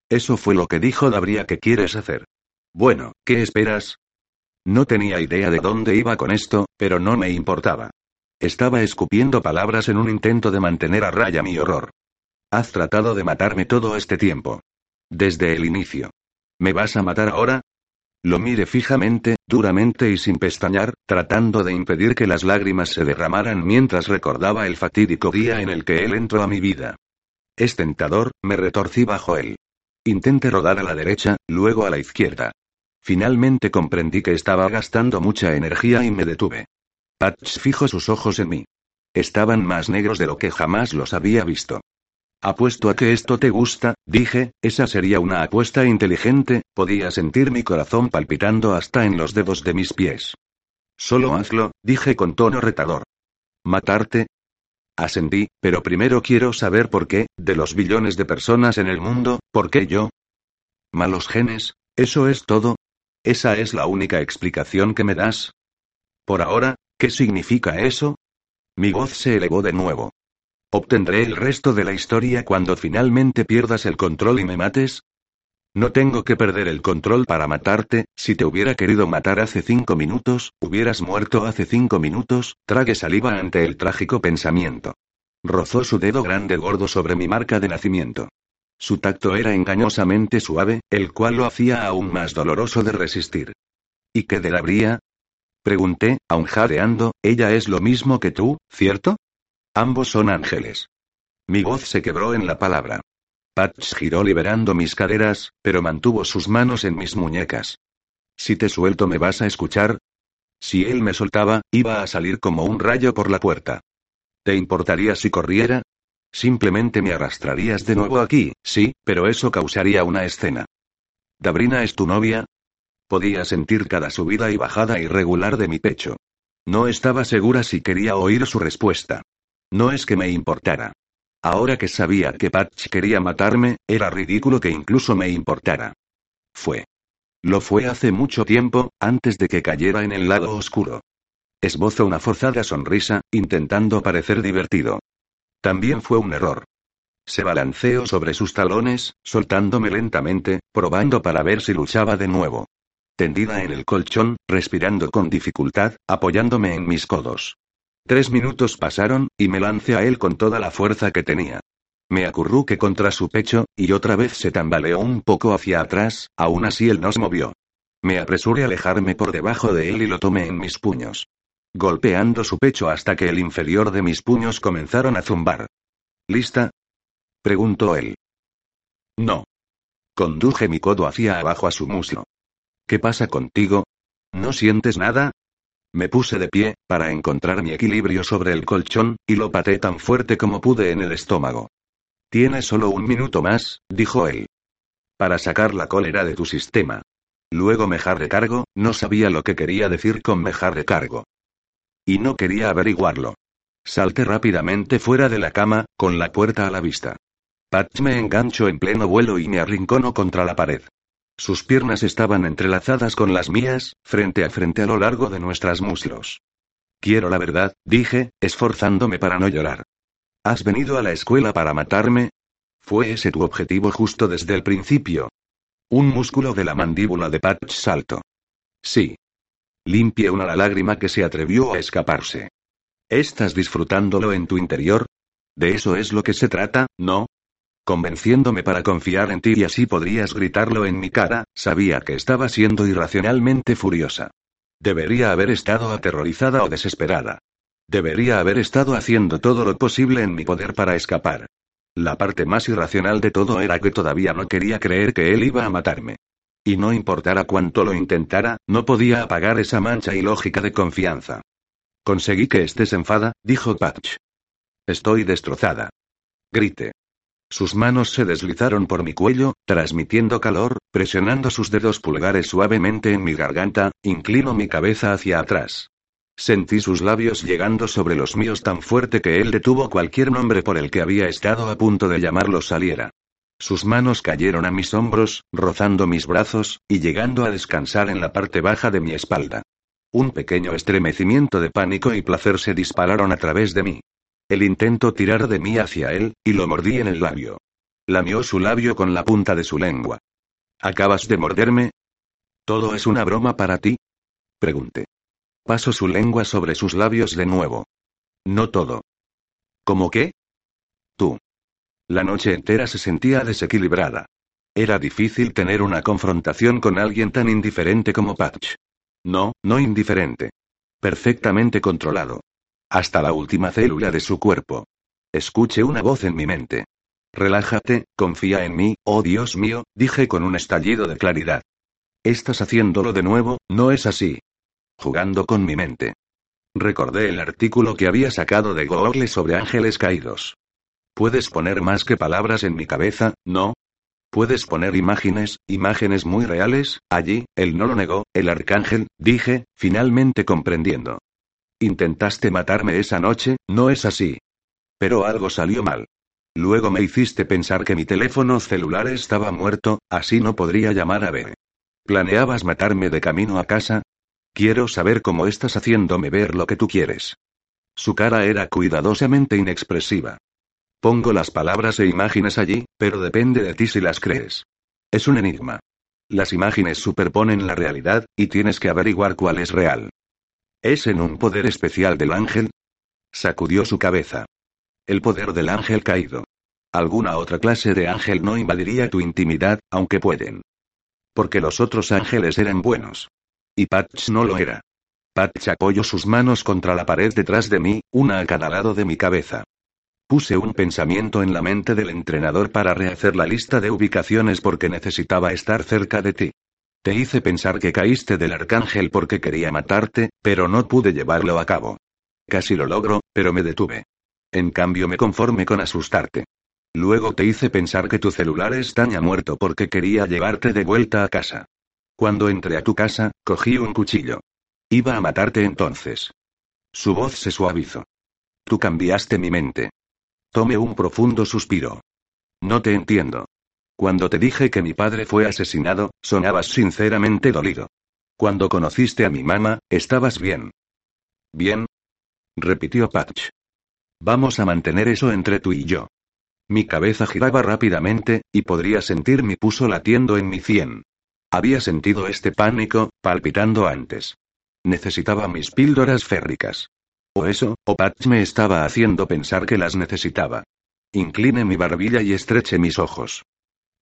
Eso fue lo que dijo Dabría que quieres hacer. Bueno, ¿qué esperas? No tenía idea de dónde iba con esto, pero no me importaba. Estaba escupiendo palabras en un intento de mantener a raya mi horror. Has tratado de matarme todo este tiempo. Desde el inicio. ¿Me vas a matar ahora? Lo mire fijamente, duramente y sin pestañear, tratando de impedir que las lágrimas se derramaran mientras recordaba el fatídico día en el que él entró a mi vida. Es tentador, me retorcí bajo él. Intenté rodar a la derecha, luego a la izquierda. Finalmente comprendí que estaba gastando mucha energía y me detuve. Patch fijó sus ojos en mí. Estaban más negros de lo que jamás los había visto. Apuesto a que esto te gusta, dije, esa sería una apuesta inteligente, podía sentir mi corazón palpitando hasta en los dedos de mis pies. Solo hazlo, dije con tono retador. ¿Matarte? Ascendí, pero primero quiero saber por qué, de los billones de personas en el mundo, ¿por qué yo? ¿Malos genes? ¿Eso es todo? ¿Esa es la única explicación que me das? Por ahora, ¿qué significa eso? Mi voz se elevó de nuevo. ¿Obtendré el resto de la historia cuando finalmente pierdas el control y me mates? No tengo que perder el control para matarte, si te hubiera querido matar hace cinco minutos, hubieras muerto hace cinco minutos, trague saliva ante el trágico pensamiento. Rozó su dedo grande gordo sobre mi marca de nacimiento. Su tacto era engañosamente suave, el cual lo hacía aún más doloroso de resistir. ¿Y qué de la bría? Pregunté, aun jadeando, ella es lo mismo que tú, ¿cierto? Ambos son ángeles. Mi voz se quebró en la palabra. Patch giró liberando mis caderas, pero mantuvo sus manos en mis muñecas. Si te suelto me vas a escuchar. Si él me soltaba, iba a salir como un rayo por la puerta. ¿Te importaría si corriera? Simplemente me arrastrarías de nuevo aquí, sí, pero eso causaría una escena. ¿Dabrina es tu novia? Podía sentir cada subida y bajada irregular de mi pecho. No estaba segura si quería oír su respuesta. No es que me importara. Ahora que sabía que Patch quería matarme, era ridículo que incluso me importara. Fue. Lo fue hace mucho tiempo, antes de que cayera en el lado oscuro. Esbozó una forzada sonrisa, intentando parecer divertido. También fue un error. Se balanceó sobre sus talones, soltándome lentamente, probando para ver si luchaba de nuevo. Tendida en el colchón, respirando con dificultad, apoyándome en mis codos. Tres minutos pasaron, y me lancé a él con toda la fuerza que tenía. Me acurruqué contra su pecho, y otra vez se tambaleó un poco hacia atrás, aún así él no se movió. Me apresuré a alejarme por debajo de él y lo tomé en mis puños. Golpeando su pecho hasta que el inferior de mis puños comenzaron a zumbar. ¿Lista? preguntó él. No. Conduje mi codo hacia abajo a su muslo. ¿Qué pasa contigo? ¿No sientes nada? Me puse de pie, para encontrar mi equilibrio sobre el colchón, y lo paté tan fuerte como pude en el estómago. Tienes solo un minuto más, dijo él. Para sacar la cólera de tu sistema. Luego me recargo, no sabía lo que quería decir con me recargo. Y no quería averiguarlo. Salté rápidamente fuera de la cama, con la puerta a la vista. Patch me enganchó en pleno vuelo y me arrinconó contra la pared. Sus piernas estaban entrelazadas con las mías, frente a frente a lo largo de nuestras muslos. Quiero la verdad, dije, esforzándome para no llorar. ¿Has venido a la escuela para matarme? ¿Fue ese tu objetivo justo desde el principio? Un músculo de la mandíbula de Patch saltó. Sí. Limpie una la lágrima que se atrevió a escaparse. ¿Estás disfrutándolo en tu interior? De eso es lo que se trata, ¿no? Convenciéndome para confiar en ti y así podrías gritarlo en mi cara, sabía que estaba siendo irracionalmente furiosa. Debería haber estado aterrorizada o desesperada. Debería haber estado haciendo todo lo posible en mi poder para escapar. La parte más irracional de todo era que todavía no quería creer que él iba a matarme. Y no importara cuánto lo intentara, no podía apagar esa mancha ilógica de confianza. Conseguí que estés enfada, dijo Patch. Estoy destrozada. Grite. Sus manos se deslizaron por mi cuello, transmitiendo calor, presionando sus dedos pulgares suavemente en mi garganta, inclino mi cabeza hacia atrás. Sentí sus labios llegando sobre los míos tan fuerte que él detuvo cualquier nombre por el que había estado a punto de llamarlo saliera. Sus manos cayeron a mis hombros, rozando mis brazos, y llegando a descansar en la parte baja de mi espalda. Un pequeño estremecimiento de pánico y placer se dispararon a través de mí. El intento tirar de mí hacia él, y lo mordí en el labio. Lamió su labio con la punta de su lengua. ¿Acabas de morderme? ¿Todo es una broma para ti? Pregunté. Pasó su lengua sobre sus labios de nuevo. No todo. ¿Cómo qué? Tú. La noche entera se sentía desequilibrada. Era difícil tener una confrontación con alguien tan indiferente como Patch. No, no indiferente. Perfectamente controlado. Hasta la última célula de su cuerpo. Escuché una voz en mi mente. Relájate, confía en mí, oh Dios mío, dije con un estallido de claridad. Estás haciéndolo de nuevo, ¿no es así? Jugando con mi mente. Recordé el artículo que había sacado de Google sobre ángeles caídos. Puedes poner más que palabras en mi cabeza, ¿no? Puedes poner imágenes, imágenes muy reales, allí, él no lo negó, el arcángel, dije, finalmente comprendiendo. Intentaste matarme esa noche, ¿no es así? Pero algo salió mal. Luego me hiciste pensar que mi teléfono celular estaba muerto, así no podría llamar a ver. ¿Planeabas matarme de camino a casa? Quiero saber cómo estás haciéndome ver lo que tú quieres. Su cara era cuidadosamente inexpresiva. Pongo las palabras e imágenes allí, pero depende de ti si las crees. Es un enigma. Las imágenes superponen la realidad, y tienes que averiguar cuál es real. ¿Es en un poder especial del ángel? Sacudió su cabeza. El poder del ángel caído. Alguna otra clase de ángel no invadiría tu intimidad, aunque pueden. Porque los otros ángeles eran buenos. Y Patch no lo era. Patch apoyó sus manos contra la pared detrás de mí, una a cada lado de mi cabeza. Puse un pensamiento en la mente del entrenador para rehacer la lista de ubicaciones porque necesitaba estar cerca de ti. Te hice pensar que caíste del arcángel porque quería matarte, pero no pude llevarlo a cabo. Casi lo logro, pero me detuve. En cambio me conformé con asustarte. Luego te hice pensar que tu celular está ya muerto porque quería llevarte de vuelta a casa. Cuando entré a tu casa, cogí un cuchillo. Iba a matarte entonces. Su voz se suavizó. Tú cambiaste mi mente. Tomé un profundo suspiro. No te entiendo. Cuando te dije que mi padre fue asesinado, sonabas sinceramente dolido. Cuando conociste a mi mamá, estabas bien. ¿Bien? repitió Patch. Vamos a mantener eso entre tú y yo. Mi cabeza giraba rápidamente, y podría sentir mi pulso latiendo en mi cien. Había sentido este pánico, palpitando antes. Necesitaba mis píldoras férricas. O eso, o Patch me estaba haciendo pensar que las necesitaba. Incline mi barbilla y estreche mis ojos.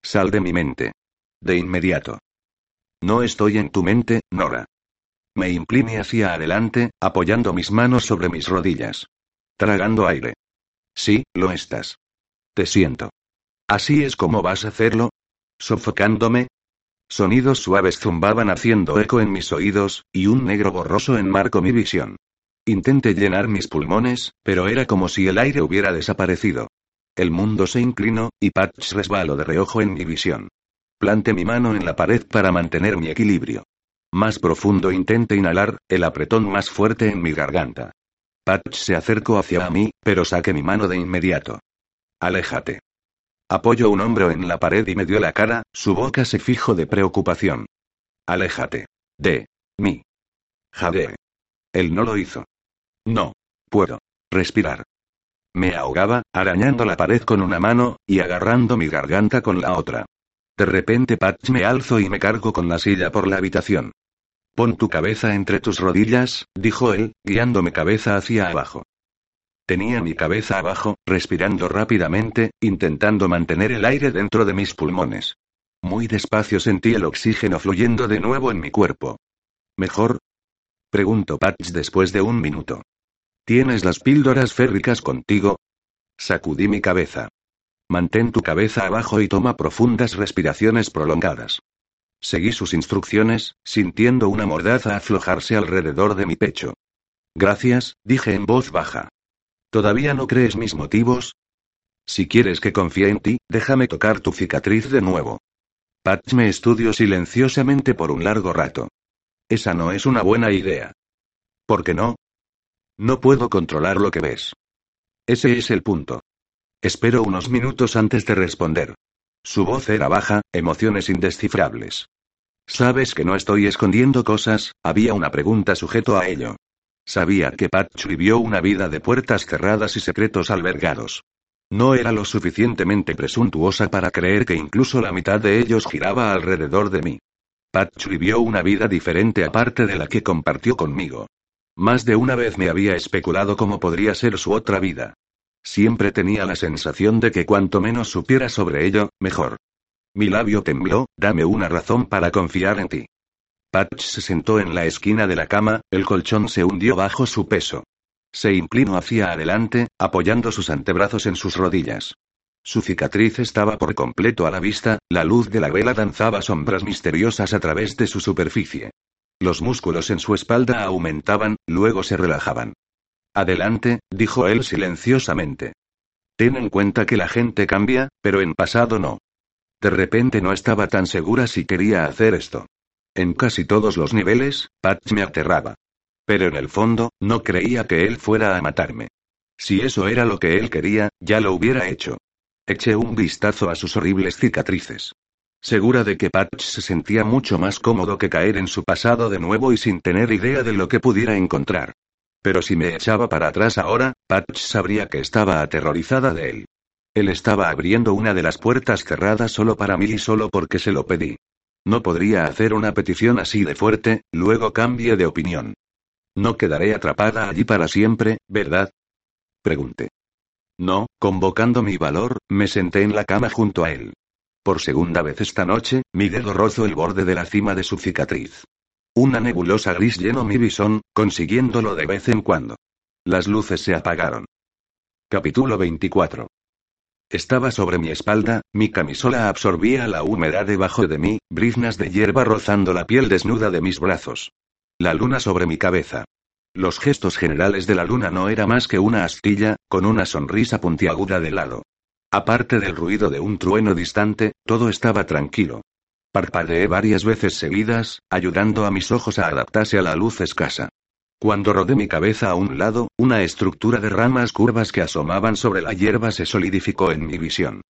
Sal de mi mente. De inmediato. No estoy en tu mente, Nora. Me incliné hacia adelante, apoyando mis manos sobre mis rodillas. Tragando aire. Sí, lo estás. Te siento. ¿Así es como vas a hacerlo? ¿Sofocándome? Sonidos suaves zumbaban haciendo eco en mis oídos, y un negro borroso enmarcó mi visión. Intenté llenar mis pulmones, pero era como si el aire hubiera desaparecido. El mundo se inclinó, y Patch resbaló de reojo en mi visión. Planté mi mano en la pared para mantener mi equilibrio. Más profundo intenté inhalar, el apretón más fuerte en mi garganta. Patch se acercó hacia mí, pero saqué mi mano de inmediato. Aléjate. Apoyó un hombro en la pared y me dio la cara, su boca se fijó de preocupación. Aléjate. De. mí. Jade. Él no lo hizo. No. Puedo. Respirar. Me ahogaba, arañando la pared con una mano, y agarrando mi garganta con la otra. De repente Patch me alzo y me cargo con la silla por la habitación. Pon tu cabeza entre tus rodillas, dijo él, guiándome cabeza hacia abajo. Tenía mi cabeza abajo, respirando rápidamente, intentando mantener el aire dentro de mis pulmones. Muy despacio sentí el oxígeno fluyendo de nuevo en mi cuerpo. ¿Mejor? Preguntó Patch después de un minuto. ¿Tienes las píldoras férricas contigo? Sacudí mi cabeza. Mantén tu cabeza abajo y toma profundas respiraciones prolongadas. Seguí sus instrucciones, sintiendo una mordaza aflojarse alrededor de mi pecho. Gracias, dije en voz baja. ¿Todavía no crees mis motivos? Si quieres que confíe en ti, déjame tocar tu cicatriz de nuevo. Patch me estudió silenciosamente por un largo rato. Esa no es una buena idea. ¿Por qué no? No puedo controlar lo que ves. Ese es el punto. Espero unos minutos antes de responder. Su voz era baja, emociones indescifrables. Sabes que no estoy escondiendo cosas, había una pregunta sujeto a ello. Sabía que Patch vivió una vida de puertas cerradas y secretos albergados. No era lo suficientemente presuntuosa para creer que incluso la mitad de ellos giraba alrededor de mí. Patch vivió una vida diferente aparte de la que compartió conmigo. Más de una vez me había especulado cómo podría ser su otra vida. Siempre tenía la sensación de que cuanto menos supiera sobre ello, mejor. Mi labio tembló, dame una razón para confiar en ti. Patch se sentó en la esquina de la cama, el colchón se hundió bajo su peso. Se inclinó hacia adelante, apoyando sus antebrazos en sus rodillas. Su cicatriz estaba por completo a la vista, la luz de la vela danzaba sombras misteriosas a través de su superficie. Los músculos en su espalda aumentaban, luego se relajaban. Adelante, dijo él silenciosamente. Ten en cuenta que la gente cambia, pero en pasado no. De repente no estaba tan segura si quería hacer esto. En casi todos los niveles, Patch me aterraba. Pero en el fondo, no creía que él fuera a matarme. Si eso era lo que él quería, ya lo hubiera hecho. Eché un vistazo a sus horribles cicatrices. Segura de que Patch se sentía mucho más cómodo que caer en su pasado de nuevo y sin tener idea de lo que pudiera encontrar. Pero si me echaba para atrás ahora, Patch sabría que estaba aterrorizada de él. Él estaba abriendo una de las puertas cerradas solo para mí y solo porque se lo pedí. No podría hacer una petición así de fuerte, luego cambie de opinión. No quedaré atrapada allí para siempre, ¿verdad? Pregunté. No, convocando mi valor, me senté en la cama junto a él. Por segunda vez esta noche, mi dedo rozó el borde de la cima de su cicatriz. Una nebulosa gris llenó mi visón, consiguiéndolo de vez en cuando. Las luces se apagaron. Capítulo 24. Estaba sobre mi espalda, mi camisola absorbía la humedad debajo de mí, briznas de hierba rozando la piel desnuda de mis brazos. La luna sobre mi cabeza. Los gestos generales de la luna no era más que una astilla, con una sonrisa puntiaguda de lado. Aparte del ruido de un trueno distante, todo estaba tranquilo. Parpadeé varias veces seguidas, ayudando a mis ojos a adaptarse a la luz escasa. Cuando rodé mi cabeza a un lado, una estructura de ramas curvas que asomaban sobre la hierba se solidificó en mi visión.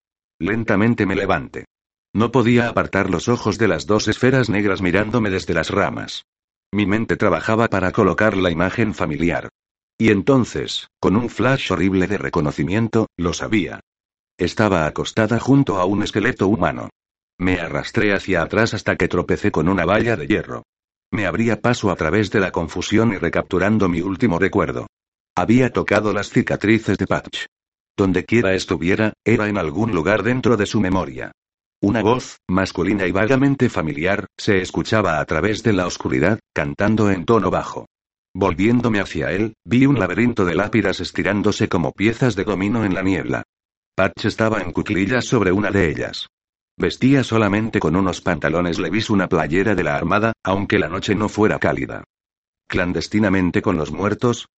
Lentamente me levanté. No podía apartar los ojos de las dos esferas negras mirándome desde las ramas. Mi mente trabajaba para colocar la imagen familiar. Y entonces, con un flash horrible de reconocimiento, lo sabía. Estaba acostada junto a un esqueleto humano. Me arrastré hacia atrás hasta que tropecé con una valla de hierro. Me abría paso a través de la confusión y recapturando mi último recuerdo. Había tocado las cicatrices de Patch. Donde quiera estuviera, era en algún lugar dentro de su memoria. Una voz, masculina y vagamente familiar, se escuchaba a través de la oscuridad, cantando en tono bajo. Volviéndome hacia él, vi un laberinto de lápidas estirándose como piezas de dominó en la niebla. Patch estaba en cuclillas sobre una de ellas. Vestía solamente con unos pantalones levis una playera de la armada, aunque la noche no fuera cálida. ¿Clandestinamente con los muertos?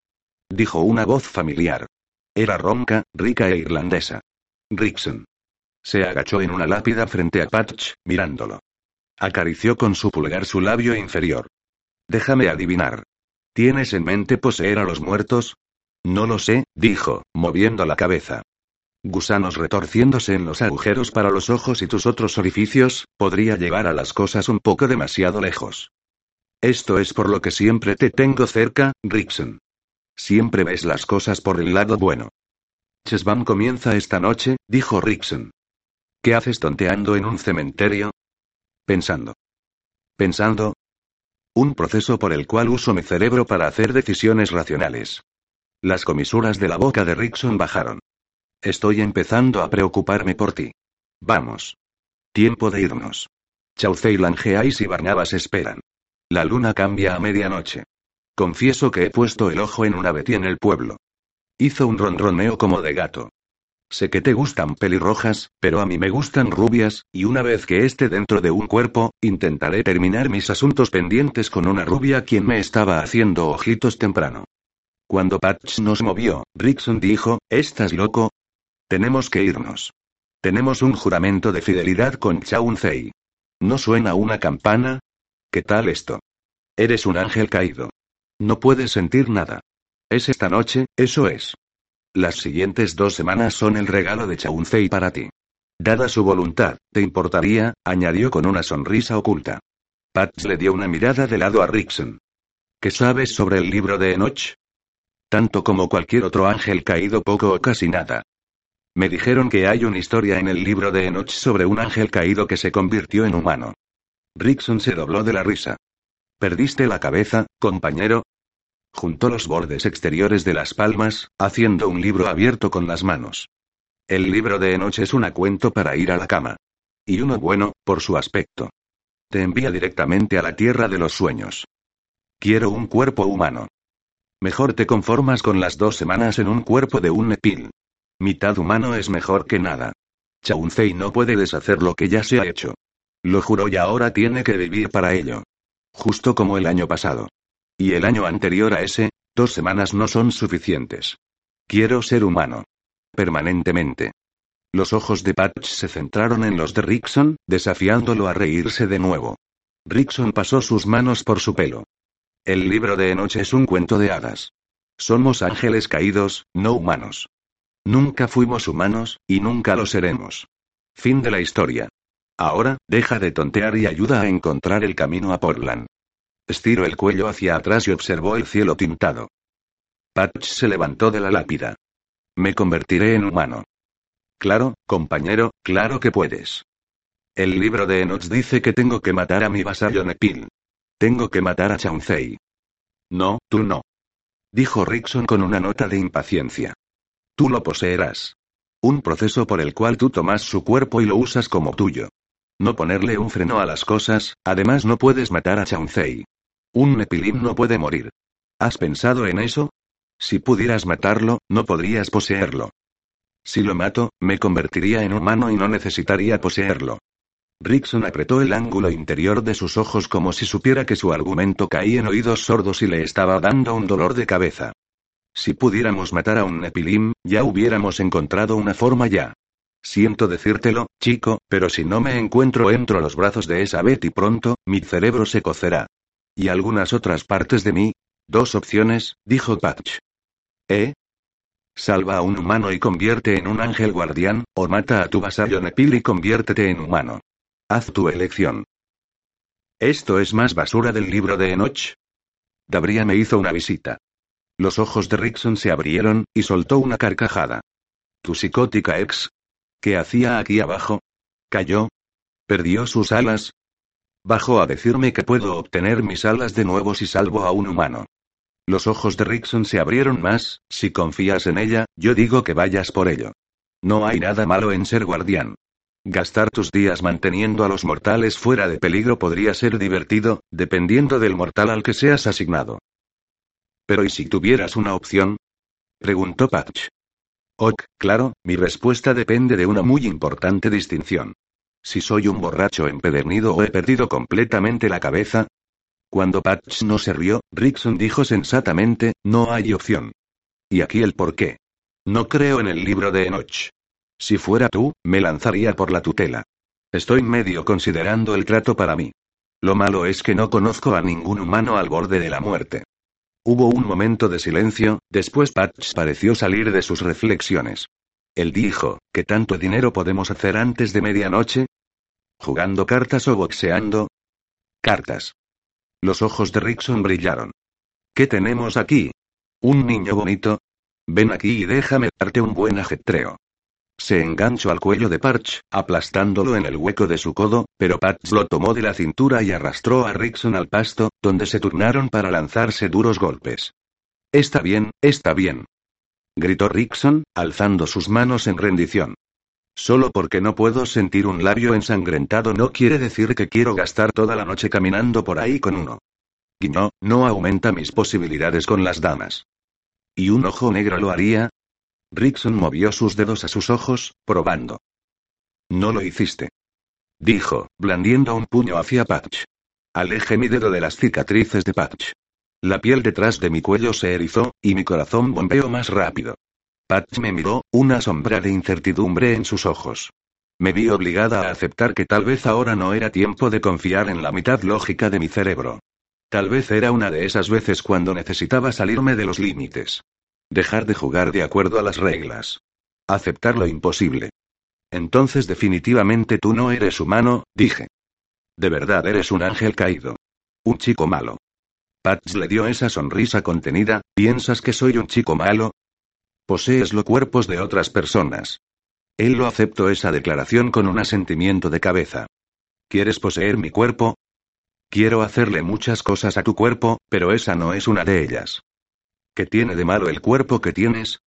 Dijo una voz familiar. Era ronca, rica e irlandesa. Rickson. Se agachó en una lápida frente a Patch, mirándolo. Acarició con su pulgar su labio inferior. Déjame adivinar. ¿Tienes en mente poseer a los muertos? No lo sé, dijo, moviendo la cabeza. Gusanos retorciéndose en los agujeros para los ojos y tus otros orificios, podría llevar a las cosas un poco demasiado lejos. Esto es por lo que siempre te tengo cerca, Rickson. Siempre ves las cosas por el lado bueno. Chesban comienza esta noche, dijo Rickson. ¿Qué haces tonteando en un cementerio? Pensando. Pensando. Un proceso por el cual uso mi cerebro para hacer decisiones racionales. Las comisuras de la boca de Rickson bajaron. Estoy empezando a preocuparme por ti. Vamos. Tiempo de irnos. Chaucey Langeais y Barnabas esperan. La luna cambia a medianoche. Confieso que he puesto el ojo en una Betty en el pueblo. Hizo un ronroneo como de gato. Sé que te gustan pelirrojas, pero a mí me gustan rubias, y una vez que esté dentro de un cuerpo, intentaré terminar mis asuntos pendientes con una rubia quien me estaba haciendo ojitos temprano. Cuando Patch nos movió, Rickson dijo, ¿estás loco? Tenemos que irnos. Tenemos un juramento de fidelidad con Chauncey. ¿No suena una campana? ¿Qué tal esto? Eres un ángel caído. No puedes sentir nada. Es esta noche, eso es. Las siguientes dos semanas son el regalo de Chauncey para ti. Dada su voluntad, ¿te importaría? añadió con una sonrisa oculta. Patch le dio una mirada de lado a Rickson. ¿Qué sabes sobre el libro de Enoch? Tanto como cualquier otro ángel caído poco o casi nada. Me dijeron que hay una historia en el libro de Enoch sobre un ángel caído que se convirtió en humano. Rickson se dobló de la risa. ¿Perdiste la cabeza, compañero? Juntó los bordes exteriores de las palmas, haciendo un libro abierto con las manos. El libro de Enoch es un cuento para ir a la cama. Y uno bueno, por su aspecto. Te envía directamente a la tierra de los sueños. Quiero un cuerpo humano. Mejor te conformas con las dos semanas en un cuerpo de un nepil. Mitad humano es mejor que nada. Chauncey no puede deshacer lo que ya se ha hecho. Lo juró y ahora tiene que vivir para ello. Justo como el año pasado. Y el año anterior a ese, dos semanas no son suficientes. Quiero ser humano. Permanentemente. Los ojos de Patch se centraron en los de Rickson, desafiándolo a reírse de nuevo. Rickson pasó sus manos por su pelo. El libro de Enoch es un cuento de hadas. Somos ángeles caídos, no humanos. Nunca fuimos humanos, y nunca lo seremos. Fin de la historia. Ahora, deja de tontear y ayuda a encontrar el camino a Portland. Estiró el cuello hacia atrás y observó el cielo tintado. Patch se levantó de la lápida. Me convertiré en humano. Claro, compañero, claro que puedes. El libro de Enoch dice que tengo que matar a mi vasallo Nepil. Tengo que matar a Chauncey. No, tú no. Dijo Rickson con una nota de impaciencia. Tú lo poseerás. Un proceso por el cual tú tomas su cuerpo y lo usas como tuyo. No ponerle un freno a las cosas, además no puedes matar a Chauncey. Un Nepilim no puede morir. ¿Has pensado en eso? Si pudieras matarlo, no podrías poseerlo. Si lo mato, me convertiría en humano y no necesitaría poseerlo. Rickson apretó el ángulo interior de sus ojos como si supiera que su argumento caía en oídos sordos y le estaba dando un dolor de cabeza. Si pudiéramos matar a un Nepilim, ya hubiéramos encontrado una forma ya. Siento decírtelo, chico, pero si no me encuentro entro a los brazos de esa Betty pronto, mi cerebro se cocerá. Y algunas otras partes de mí. Dos opciones, dijo Patch. ¿Eh? Salva a un humano y convierte en un ángel guardián, o mata a tu vasallo Nepil y conviértete en humano. Haz tu elección. ¿Esto es más basura del libro de Enoch? Dabria me hizo una visita. Los ojos de Rickson se abrieron, y soltó una carcajada. ¿Tu psicótica ex? ¿Qué hacía aquí abajo? ¿Cayó? ¿Perdió sus alas? Bajó a decirme que puedo obtener mis alas de nuevo si salvo a un humano. Los ojos de Rickson se abrieron más, si confías en ella, yo digo que vayas por ello. No hay nada malo en ser guardián. Gastar tus días manteniendo a los mortales fuera de peligro podría ser divertido, dependiendo del mortal al que seas asignado. Pero ¿y si tuvieras una opción? Preguntó Patch. Ok, claro, mi respuesta depende de una muy importante distinción. Si soy un borracho empedernido o he perdido completamente la cabeza. Cuando Patch no se rió, Rickson dijo sensatamente, no hay opción. Y aquí el porqué. No creo en el libro de Enoch. Si fuera tú, me lanzaría por la tutela. Estoy medio considerando el trato para mí. Lo malo es que no conozco a ningún humano al borde de la muerte. Hubo un momento de silencio, después Patch pareció salir de sus reflexiones. Él dijo, ¿qué tanto dinero podemos hacer antes de medianoche? ¿Jugando cartas o boxeando? Cartas. Los ojos de Rickson brillaron. ¿Qué tenemos aquí? ¿Un niño bonito? Ven aquí y déjame darte un buen ajetreo. Se enganchó al cuello de Parch, aplastándolo en el hueco de su codo, pero Parch lo tomó de la cintura y arrastró a Rickson al pasto, donde se turnaron para lanzarse duros golpes. Está bien, está bien gritó Rickson, alzando sus manos en rendición. Solo porque no puedo sentir un labio ensangrentado no quiere decir que quiero gastar toda la noche caminando por ahí con uno. Guiñó, no aumenta mis posibilidades con las damas. ¿Y un ojo negro lo haría? Rickson movió sus dedos a sus ojos, probando. No lo hiciste. Dijo, blandiendo un puño hacia Patch. Aleje mi dedo de las cicatrices de Patch. La piel detrás de mi cuello se erizó, y mi corazón bombeó más rápido. Patch me miró, una sombra de incertidumbre en sus ojos. Me vi obligada a aceptar que tal vez ahora no era tiempo de confiar en la mitad lógica de mi cerebro. Tal vez era una de esas veces cuando necesitaba salirme de los límites. Dejar de jugar de acuerdo a las reglas. Aceptar lo imposible. Entonces definitivamente tú no eres humano, dije. De verdad eres un ángel caído. Un chico malo. Patch le dio esa sonrisa contenida, ¿piensas que soy un chico malo? Posees los cuerpos de otras personas. Él lo aceptó esa declaración con un asentimiento de cabeza. ¿Quieres poseer mi cuerpo? Quiero hacerle muchas cosas a tu cuerpo, pero esa no es una de ellas. ¿Qué tiene de malo el cuerpo que tienes?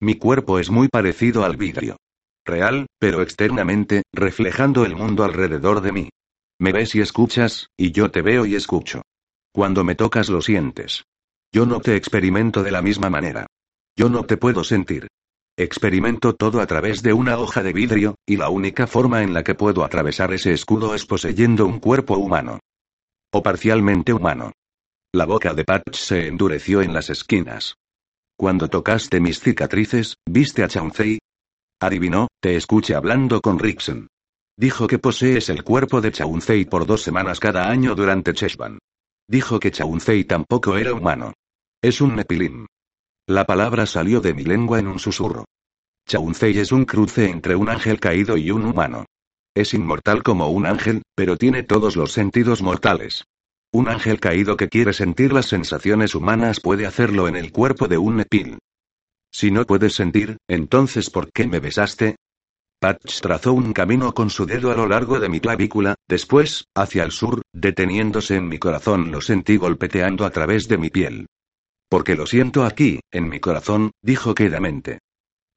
Mi cuerpo es muy parecido al vidrio. Real, pero externamente, reflejando el mundo alrededor de mí. Me ves y escuchas, y yo te veo y escucho. Cuando me tocas lo sientes. Yo no te experimento de la misma manera. Yo no te puedo sentir. Experimento todo a través de una hoja de vidrio, y la única forma en la que puedo atravesar ese escudo es poseyendo un cuerpo humano. O parcialmente humano. La boca de Patch se endureció en las esquinas. Cuando tocaste mis cicatrices, ¿viste a Chauncey? Adivinó, te escuché hablando con Rickson. Dijo que posees el cuerpo de Chauncey por dos semanas cada año durante Cheshvan. Dijo que Chauncey tampoco era humano. Es un nepilim. La palabra salió de mi lengua en un susurro. Chauncey es un cruce entre un ángel caído y un humano. Es inmortal como un ángel, pero tiene todos los sentidos mortales. Un ángel caído que quiere sentir las sensaciones humanas puede hacerlo en el cuerpo de un nepil. Si no puedes sentir, entonces ¿por qué me besaste? Patch trazó un camino con su dedo a lo largo de mi clavícula, después, hacia el sur, deteniéndose en mi corazón lo sentí golpeteando a través de mi piel. Porque lo siento aquí, en mi corazón, dijo quedamente.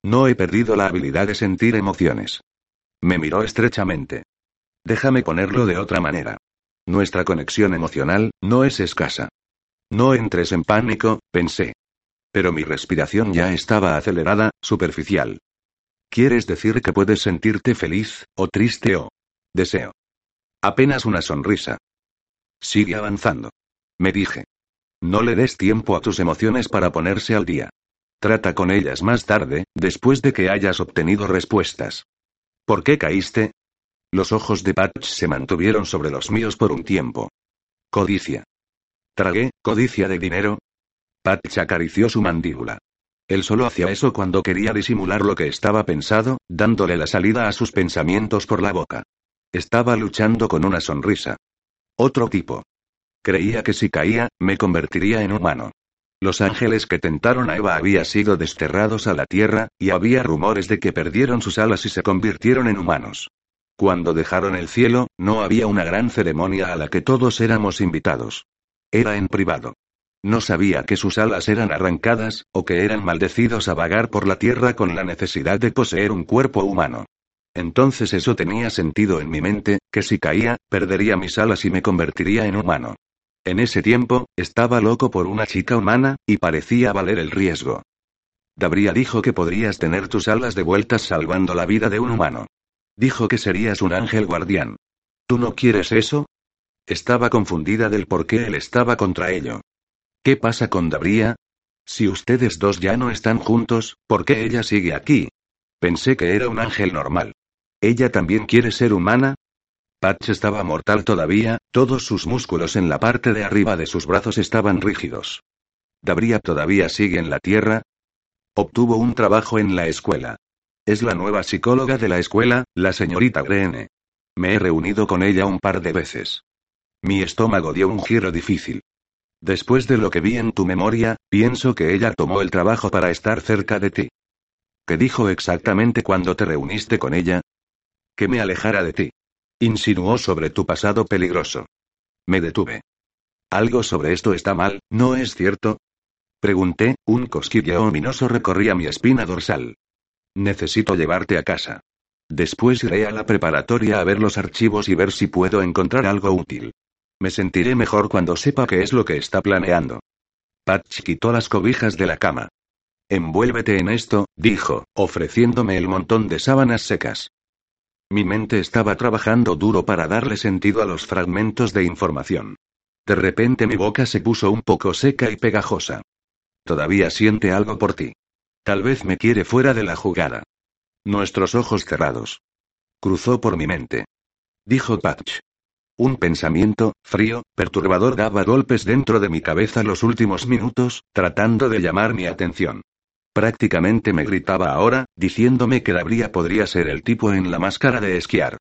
No he perdido la habilidad de sentir emociones. Me miró estrechamente. Déjame ponerlo de otra manera. Nuestra conexión emocional, no es escasa. No entres en pánico, pensé. Pero mi respiración ya estaba acelerada, superficial. ¿Quieres decir que puedes sentirte feliz, o triste o deseo? Apenas una sonrisa. Sigue avanzando. Me dije. No le des tiempo a tus emociones para ponerse al día. Trata con ellas más tarde, después de que hayas obtenido respuestas. ¿Por qué caíste? Los ojos de Patch se mantuvieron sobre los míos por un tiempo. Codicia. Tragué, codicia de dinero. Patch acarició su mandíbula. Él solo hacía eso cuando quería disimular lo que estaba pensado, dándole la salida a sus pensamientos por la boca. Estaba luchando con una sonrisa. Otro tipo. Creía que si caía, me convertiría en humano. Los ángeles que tentaron a Eva habían sido desterrados a la tierra, y había rumores de que perdieron sus alas y se convirtieron en humanos. Cuando dejaron el cielo, no había una gran ceremonia a la que todos éramos invitados. Era en privado. No sabía que sus alas eran arrancadas, o que eran maldecidos a vagar por la tierra con la necesidad de poseer un cuerpo humano. Entonces eso tenía sentido en mi mente, que si caía, perdería mis alas y me convertiría en humano. En ese tiempo, estaba loco por una chica humana, y parecía valer el riesgo. Dabria dijo que podrías tener tus alas de vueltas salvando la vida de un humano. Dijo que serías un ángel guardián. ¿Tú no quieres eso? Estaba confundida del por qué él estaba contra ello. ¿Qué pasa con Dabría? Si ustedes dos ya no están juntos, ¿por qué ella sigue aquí? Pensé que era un ángel normal. ¿Ella también quiere ser humana? Patch estaba mortal todavía, todos sus músculos en la parte de arriba de sus brazos estaban rígidos. ¿Dabría todavía sigue en la Tierra? Obtuvo un trabajo en la escuela. Es la nueva psicóloga de la escuela, la señorita Greene. Me he reunido con ella un par de veces. Mi estómago dio un giro difícil. Después de lo que vi en tu memoria, pienso que ella tomó el trabajo para estar cerca de ti. ¿Qué dijo exactamente cuando te reuniste con ella? Que me alejara de ti. Insinuó sobre tu pasado peligroso. Me detuve. Algo sobre esto está mal, ¿no es cierto? Pregunté, un cosquilleo ominoso recorría mi espina dorsal. Necesito llevarte a casa. Después iré a la preparatoria a ver los archivos y ver si puedo encontrar algo útil. Me sentiré mejor cuando sepa qué es lo que está planeando. Patch quitó las cobijas de la cama. Envuélvete en esto, dijo, ofreciéndome el montón de sábanas secas. Mi mente estaba trabajando duro para darle sentido a los fragmentos de información. De repente mi boca se puso un poco seca y pegajosa. Todavía siente algo por ti. Tal vez me quiere fuera de la jugada. Nuestros ojos cerrados. Cruzó por mi mente. Dijo Patch. Un pensamiento, frío, perturbador daba golpes dentro de mi cabeza los últimos minutos, tratando de llamar mi atención. Prácticamente me gritaba ahora, diciéndome que Dabría podría ser el tipo en la máscara de esquiar.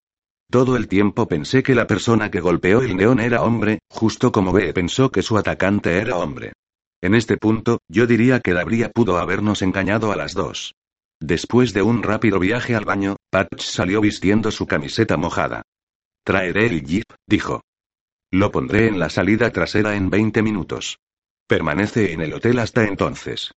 Todo el tiempo pensé que la persona que golpeó el neón era hombre, justo como B pensó que su atacante era hombre. En este punto, yo diría que Dabría pudo habernos engañado a las dos. Después de un rápido viaje al baño, Patch salió vistiendo su camiseta mojada. Traeré el jeep, dijo. Lo pondré en la salida trasera en 20 minutos. Permanece en el hotel hasta entonces.